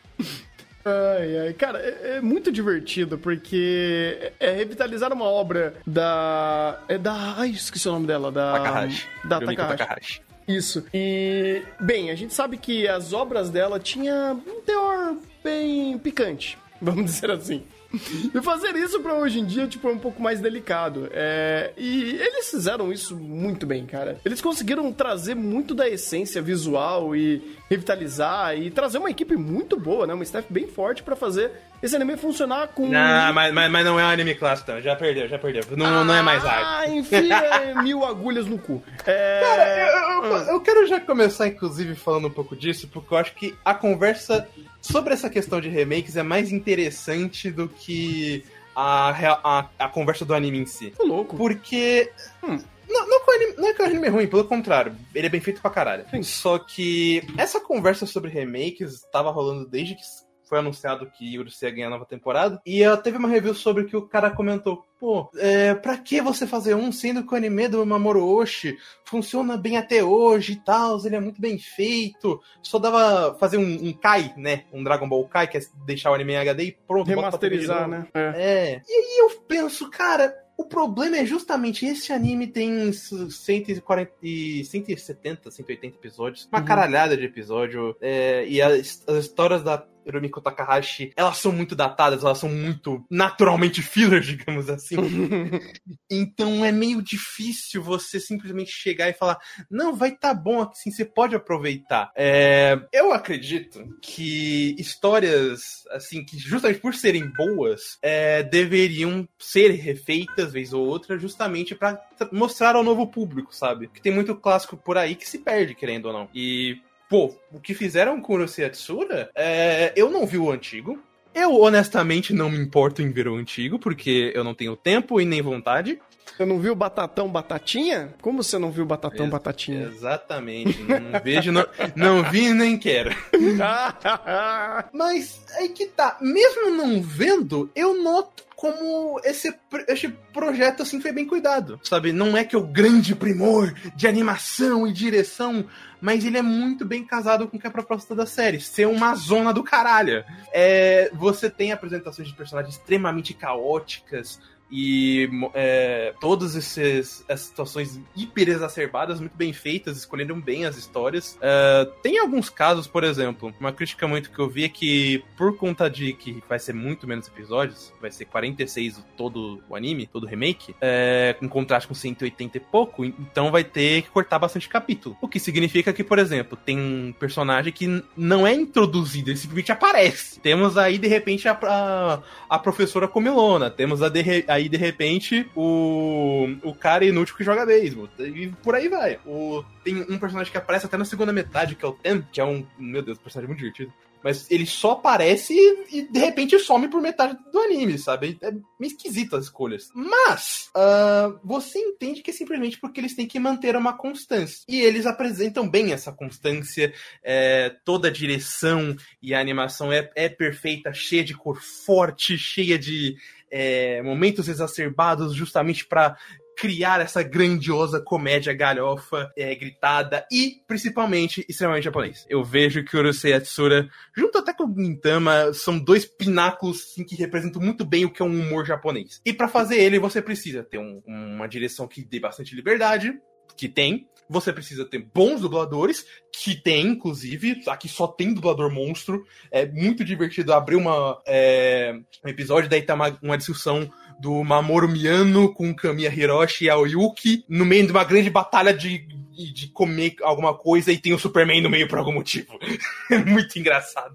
Ai, ai. Cara, é, é muito divertido, porque é revitalizar uma obra da. É da. Ai, esqueci o nome dela. Da. Takahashi. Da Takahashi. Takahashi. Isso. E, bem, a gente sabe que as obras dela tinha um teor bem picante, vamos dizer assim. E fazer isso pra hoje em dia, tipo, é um pouco mais delicado. É, e eles fizeram isso muito bem, cara. Eles conseguiram trazer muito da essência visual e revitalizar e trazer uma equipe muito boa, né? Uma staff bem forte pra fazer esse anime funcionar com... Não, mas, mas, mas não é um anime clássico, então. Já perdeu, já perdeu. Não, não é mais arte. Ah, enfia mil agulhas no cu. É... Eu, eu- eu quero já começar, inclusive, falando um pouco disso, porque eu acho que a conversa sobre essa questão de remakes é mais interessante do que a, a, a conversa do anime em si. Tô louco. Porque. Hum. Não, não, não é que o anime é ruim, pelo contrário. Ele é bem feito pra caralho. Sim. Só que essa conversa sobre remakes tava rolando desde que foi anunciado que Urusei ia ganhar a nova temporada. E uh, teve uma review sobre que o cara comentou: pô, é, pra que você fazer um sendo que o anime do Mamoru Oshii funciona bem até hoje e tal, ele é muito bem feito. Só dava fazer um, um Kai, né? Um Dragon Ball Kai, que é deixar o anime em HD e pronto, Remasterizar, né? É. É. E aí eu penso, cara, o problema é justamente esse anime tem 140 e 170, 180 episódios, uma Uhum. caralhada de episódio, é, e as, as histórias da Rumiko Takahashi, elas são muito datadas, elas são muito naturalmente filler, digamos assim. então é meio difícil você simplesmente chegar e falar, não, vai tá bom assim, você pode aproveitar. É, eu acredito que histórias, assim, que justamente por serem boas, é, deveriam ser refeitas vez ou outra, justamente para mostrar ao novo público, sabe? Porque tem muito clássico por aí que se perde, querendo ou não. E pô, o que fizeram com o Yatsura, é, eu não vi o antigo. Eu, honestamente, não me importo em ver o antigo, porque eu não tenho tempo e nem vontade. Você não viu Batatão Batatinha? Como você não viu Batatão Ex- Batatinha? Exatamente. Não vejo, não, não vi nem quero. Mas aí que tá, mesmo não vendo, eu noto como esse, esse projeto assim foi bem cuidado. Sabe, não é que o grande primor de animação e direção, mas ele é muito bem casado com o que é a proposta da série, ser uma zona do caralho. É, você tem apresentações de personagens extremamente caóticas, e é, todas essas situações hiper exacerbadas, muito bem feitas, escolheram bem as histórias. É, tem alguns casos, por exemplo, uma crítica muito que eu vi é que, por conta de que vai ser muito menos episódios, vai ser 46 o- todo o anime, todo o remake, é, em contraste com 180 e pouco, então vai ter que cortar bastante capítulo. O que significa que, por exemplo, tem um personagem que não é introduzido, ele simplesmente aparece. Temos aí, de repente, a, a, a professora Comilona, temos a de re- aí, de repente, o, o cara inútil que joga beisebol, e por aí vai. O, tem um personagem que aparece até na segunda metade, que é o Tem, que é um, meu Deus, personagem muito divertido. Mas ele só aparece e, e, de repente some por metade do anime, sabe? É meio esquisito as escolhas. Mas ah, você entende que é simplesmente porque eles têm que manter uma constância. E eles apresentam bem essa constância. é, toda a direção e a animação é, é perfeita, cheia de cor forte, cheia de é, momentos exacerbados, justamente para criar essa grandiosa comédia galhofa, é, gritada e, principalmente, extremamente japonês. Eu vejo que Urusei Yatsura, junto até com o Gintama, são dois pináculos assim, que representam muito bem o que é um humor japonês. E para fazer ele, você precisa ter um- uma direção que dê bastante liberdade, que tem. Você precisa ter bons dubladores, que tem, inclusive. Aqui só tem dublador monstro. É muito divertido abrir uma, é, um episódio, daí tá uma, uma discussão do Mamoru Miyano com Kamiya Hiroshi e Aoyuki no meio de uma grande batalha de, de de comer alguma coisa e tem o Superman no meio por algum motivo. É muito engraçado.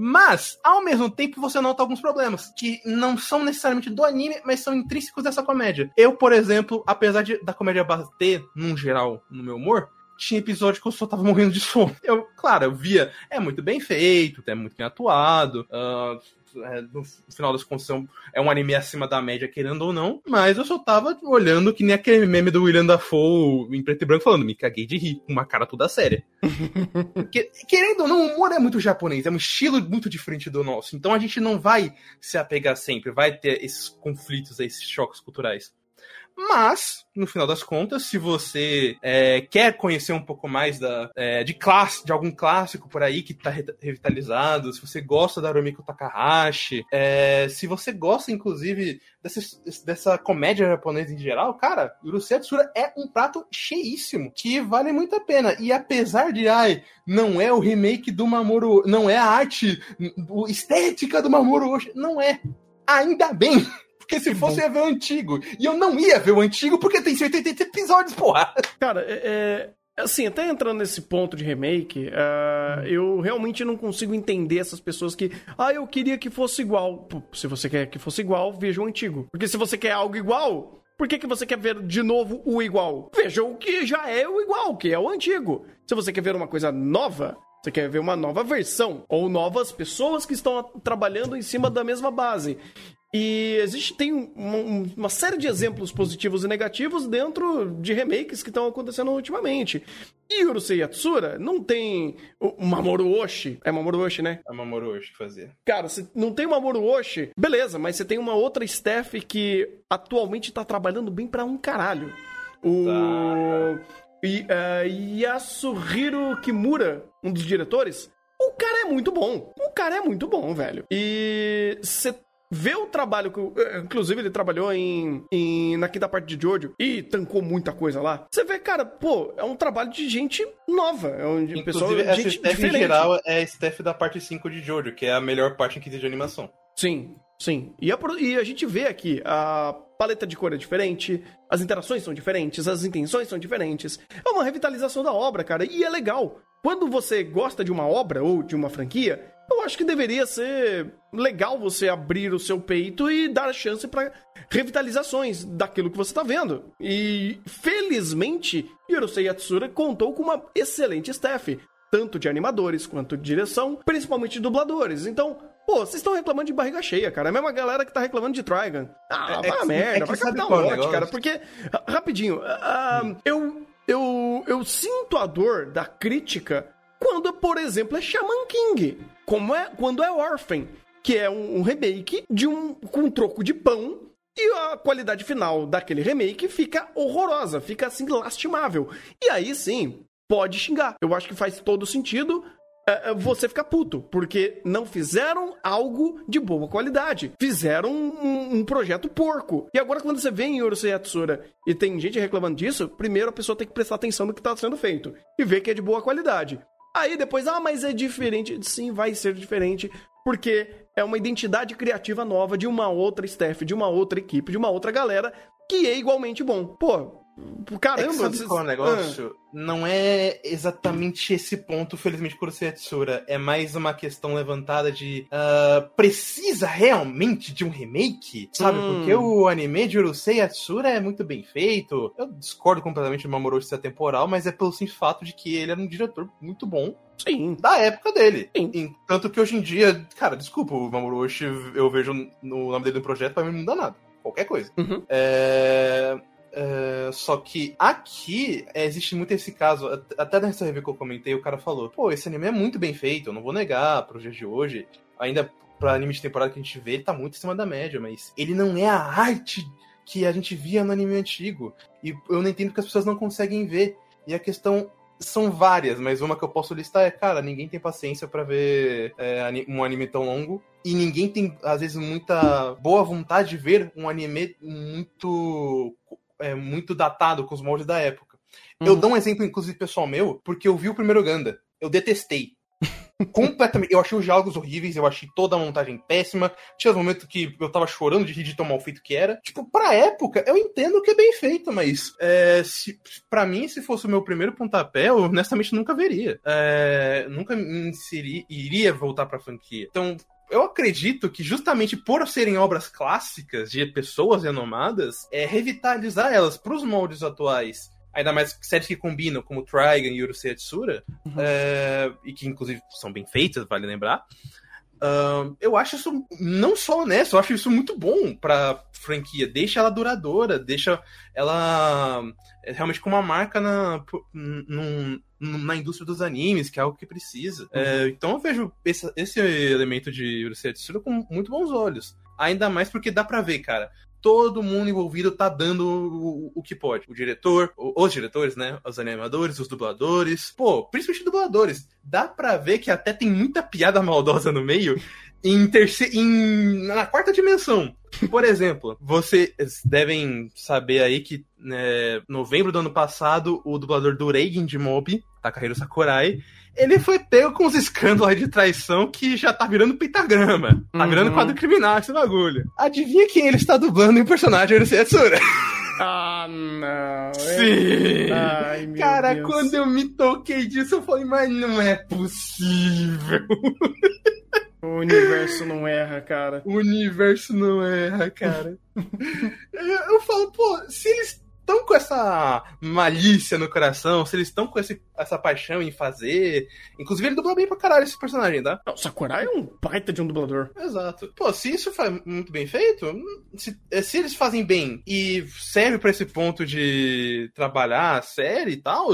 Mas, ao mesmo tempo, você nota alguns problemas que não são necessariamente do anime, mas são intrínsecos dessa comédia. Eu, por exemplo, apesar de, da comédia bater, num geral, no meu humor, tinha episódio que eu só tava morrendo de sono. Eu, claro, eu via, é muito bem feito, é muito bem atuado, ah, é, no final das contas é um- é um anime acima da média, querendo ou não, mas eu só tava olhando que nem aquele meme do William Dafoe em preto e branco falando, me caguei de rir, com uma cara toda séria. Porque, querendo ou não, o humor é muito japonês, é um estilo muito diferente do nosso, então a gente não vai se apegar sempre, vai ter esses conflitos, esses choques culturais. Mas, no final das contas, se você é, quer conhecer um pouco mais da, é, de classe, de algum clássico por aí que tá re- revitalizado, se você gosta da Rumiko Takahashi, é, se você gosta, inclusive, dessa, dessa comédia japonesa em geral, cara, Urusei Yatsura é um prato cheíssimo, que vale muito a pena. E apesar de, ai, não é o remake do Mamoru, não é a arte, o estética do Mamoru Oshii, não é. Ainda bem, porque se fosse eu ia ver o antigo. E eu não ia ver o antigo porque tem 180 episódios, porra. Cara, é, é- assim, até entrando nesse ponto de remake, ah, eu realmente não consigo entender essas pessoas que, ah, eu queria que fosse igual. Pô, se você quer que fosse igual, veja o antigo. Porque se você quer algo igual, por que, que você quer ver de novo o igual? Veja o que já é o igual, que é o antigo. Se você quer ver uma coisa nova, você quer ver uma nova versão, ou novas pessoas que estão trabalhando em cima da mesma base. E existe, tem um- um- uma série de exemplos positivos e negativos dentro de remakes que estão acontecendo ultimamente. E Urusei Yatsura não tem o Mamoru Oshii. É Mamoru Oshii, né? É Mamoru Oshii que fazia. Cara, você não tem o Mamoru Oshii, beleza, mas você tem uma outra staff que atualmente tá trabalhando bem pra um caralho. O... E, eh, Yasuhiro Kimura, um dos diretores, o cara é muito bom. O cara é muito bom, velho. E você ver o trabalho que. eh, Inclusive, ele trabalhou em, em na quinta parte de Jojo e tancou muita coisa lá. Você vê, cara, pô, é um trabalho de gente nova. É um de pessoal, gente staff em diferente. geral é a staff da parte 5 de Jojo, que é a melhor parte em quesito de animação. Sim, sim. E a, e a gente vê aqui, a paleta de cor é diferente, as interações são diferentes, as intenções são diferentes. É uma revitalização da obra, cara, e é legal. Quando você gosta de uma obra ou de uma franquia, eu acho que deveria ser legal você abrir o seu peito e dar chance pra revitalizações daquilo que você tá vendo. E felizmente, Yorosei Yatsura contou com uma excelente staff tanto de animadores quanto de direção, principalmente dubladores. Então, pô, vocês estão reclamando de barriga cheia, cara. É a mesma galera que tá reclamando de Trigun. Ah, É- é vai que- merda, é que vai capital é o lote, cara. Porque, ra- rapidinho, ah, eu, eu, eu sinto a dor da crítica quando, por exemplo, é Shaman King. Como é quando é Orphan, que é um, um remake de um com um troco de pão e a qualidade final daquele remake fica horrorosa, fica assim lastimável. E aí sim, pode xingar. Eu acho que faz todo sentido é, é, você ficar puto, porque não fizeram algo de boa qualidade. Fizeram um, um projeto porco. E agora, quando você vê em Urusei Yatsura e tem gente reclamando disso, primeiro a pessoa tem que prestar atenção no que está sendo feito e ver que é de boa qualidade. Aí depois, ah, mas é diferente. Sim, vai ser diferente, porque é uma identidade criativa nova de uma outra staff, de uma outra equipe, de uma outra galera, que é igualmente bom. Pô, caramba, é que sabe vocês- qual é o negócio? Não é exatamente esse ponto, felizmente, por ser Tsura. É mais uma questão levantada de. ah, precisa realmente de um remake? Sabe? Hum. Porque o anime de Urusei Yatsura é muito bem feito. Eu discordo completamente do Mamoru ser temporal, mas é pelo simples fato de que ele era um diretor muito bom Sim. da época dele. Sim. Tanto que hoje em dia, cara, desculpa, o Mamoru eu vejo no nome dele no projeto, pra mim não muda nada. Qualquer coisa. Uhum. É, é, só que aqui é, existe muito esse caso. at- Até nessa review que eu comentei, o cara falou: pô, esse anime é muito bem feito, eu não vou negar pro dias de hoje. Ainda pra anime de temporada que a gente vê, ele tá muito acima da média, mas ele não é a arte que a gente via no anime antigo. E eu não entendo porque as pessoas não conseguem ver. E a questão são várias, mas uma que eu posso listar é, cara, ninguém tem paciência pra ver é, um anime tão longo. E ninguém tem, às vezes, muita boa vontade de ver um anime muito. É, muito datado com os moldes da época. Eu Uhum. dou um exemplo, inclusive, pessoal meu, porque eu vi o primeiro Ganda. Eu detestei. Completamente. Eu achei os diálogos horríveis, eu achei toda a montagem péssima. Tinha momentos que eu tava chorando de rir de tão mal feito que era. Tipo, pra época, eu entendo que é bem feito, mas é, se, pra mim, se fosse o meu primeiro pontapé, eu honestamente nunca veria. É, nunca me inseri, iria voltar pra franquia. Então, eu acredito que justamente por serem obras clássicas de pessoas renomadas, é revitalizar elas pros moldes atuais. Ainda mais séries que combinam, como Trigun e Urusei Yatsura, é, e que inclusive são bem feitas, vale lembrar. Ahn, eu acho isso não só honesto, eu acho isso muito bom pra franquia. Deixa ela duradoura, deixa ela é, realmente com uma marca na, num- na indústria dos animes, que é algo que precisa. É, então eu vejo esse, esse elemento de Urusei Yatsura com muito bons olhos. Ainda mais porque dá pra ver, cara. Todo mundo envolvido tá dando o, o que pode. O diretor, o- os diretores, né? Os animadores, os dubladores. Pô, principalmente dubladores. Dá pra ver que até tem muita piada maldosa no meio em terceiro. Em, na quarta dimensão. Por exemplo, vocês devem saber aí que né, novembro do ano passado, o dublador do Reigen de Mob, Takahiro Sakurai, ele foi pego com uns escândalos de traição que já tá virando pentagrama. Tá virando Uhum. quadro criminal esse bagulho. Adivinha quem ele está dublando em personagem Urusei Yatsura? Ah, não. Sim! Ai, meu Cara, Deus. quando eu me toquei disso, eu falei, mas não é possível. O universo não erra, cara. O universo não erra, cara. eu, eu falo, pô, se eles estão com essa malícia no coração, se eles estão com esse- essa paixão em fazer. Inclusive, ele dubla bem pra caralho esse personagem, tá? Não, Sakurai é um baita de um dublador. Exato. Pô, se isso foi muito bem feito, se, eh, se eles fazem bem e serve pra esse ponto de trabalhar a série e tal,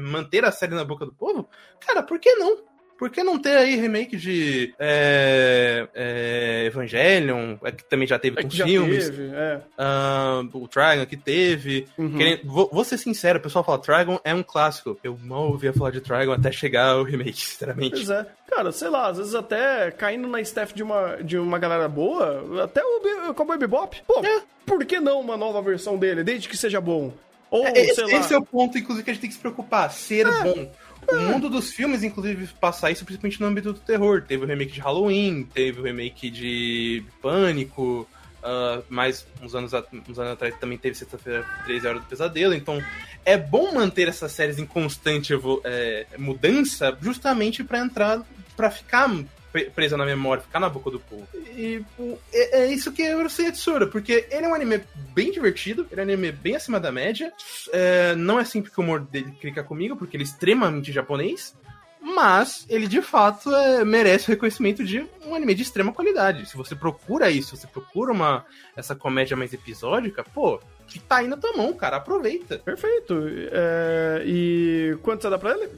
manter a série na boca do povo, cara, por que não? Por que não ter aí remake de é, é, Evangelion, é, que também já teve É com já filmes, teve, é. ah, o Trigon que teve. Uhum. Querendo- vou, vou ser sincero, o pessoal fala Trigon é um clássico. Eu mal ouvia falar de Trigon até chegar o remake, sinceramente. Pois é. Cara, sei lá, às vezes até caindo na staff de uma, de uma galera boa, até o, o Cowboy Bebop. Pô, por que não uma nova versão dele, desde que seja bom? Ou, É, esse, sei lá... É. esse é o ponto, inclusive, que a gente tem que se preocupar. Ser bom. O mundo dos filmes, inclusive, passa isso principalmente no âmbito do terror. Teve o remake de Halloween, teve o remake de Pânico, ah, mais uns anos, uns anos atrás também teve Sexta-feira 13 Hora do Pesadelo. Então, é bom manter essas séries em constante é, mudança, justamente pra entrar, pra ficar presa na memória, ficar na boca do povo. E o- é, é isso que é Urusei Tsura, porque ele é um anime bem divertido, ele é um anime bem acima da média. É, não é sempre que o humor dele clica comigo, porque ele é extremamente japonês. Mas ele de fato é, merece o reconhecimento de um anime de extrema qualidade. Se você procura isso, se você procura uma essa comédia mais episódica, pô, que tá aí na tua mão, cara, aproveita. Perfeito. É, e quanto você dá pra ele?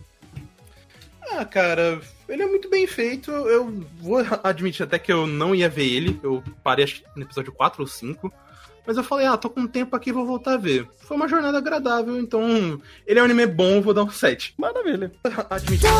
Ah, cara, ele é muito bem feito. Eu vou admitir até que eu não ia ver ele. Eu parei acho que no episódio 4 ou 5. Mas eu falei, ah, tô com tempo aqui, vou voltar a ver. Foi uma jornada agradável, então ele é um anime bom, vou dar um 7. Maravilha. Admitir.